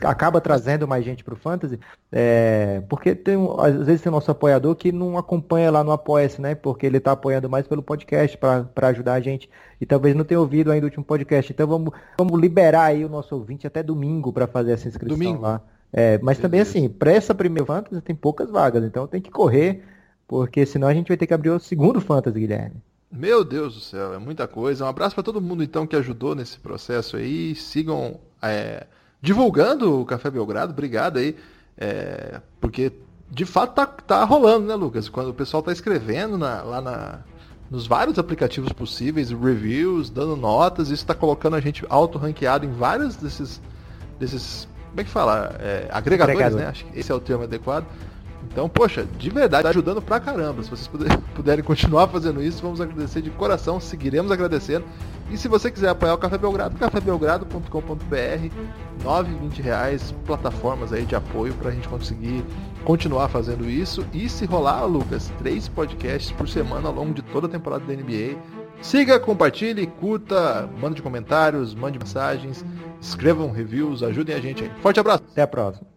acaba trazendo mais gente para o Fantasy, é, porque tem, às vezes tem nosso apoiador que não acompanha lá no Apoia-se, né? Porque ele está apoiando mais pelo podcast para ajudar a gente e talvez não tenha ouvido ainda o último podcast. Então vamos, vamos liberar aí o nosso ouvinte até domingo para fazer essa inscrição domingo. lá. É, mas Beleza. também assim, para essa primeira Fantasy tem poucas vagas, então tem que correr, porque senão a gente vai ter que abrir o segundo Fantasy, Guilherme. Meu Deus do céu, é muita coisa. Um abraço para todo mundo então que ajudou nesse processo aí. Sigam é, divulgando o Café Belgrado, obrigado aí. É, porque de fato tá, tá rolando, né, Lucas? Quando o pessoal tá escrevendo na, lá na, nos vários aplicativos possíveis, reviews, dando notas, isso está colocando a gente auto-ranqueado em vários desses, desses. Como é que fala? É, agregadores, Agregador. né? Acho que esse é o termo adequado. Então, poxa, de verdade, tá ajudando pra caramba. Se vocês puderem continuar fazendo isso, vamos agradecer de coração, seguiremos agradecendo. E se você quiser apoiar o Café Belgrado, cafébelgrado.com.br, 9, 20 reais, plataformas aí de apoio para a gente conseguir continuar fazendo isso. E se rolar, Lucas, três podcasts por semana ao longo de toda a temporada da NBA. Siga, compartilhe, curta, mande comentários, mande mensagens, escrevam reviews, ajudem a gente aí. Forte abraço. Até a próxima.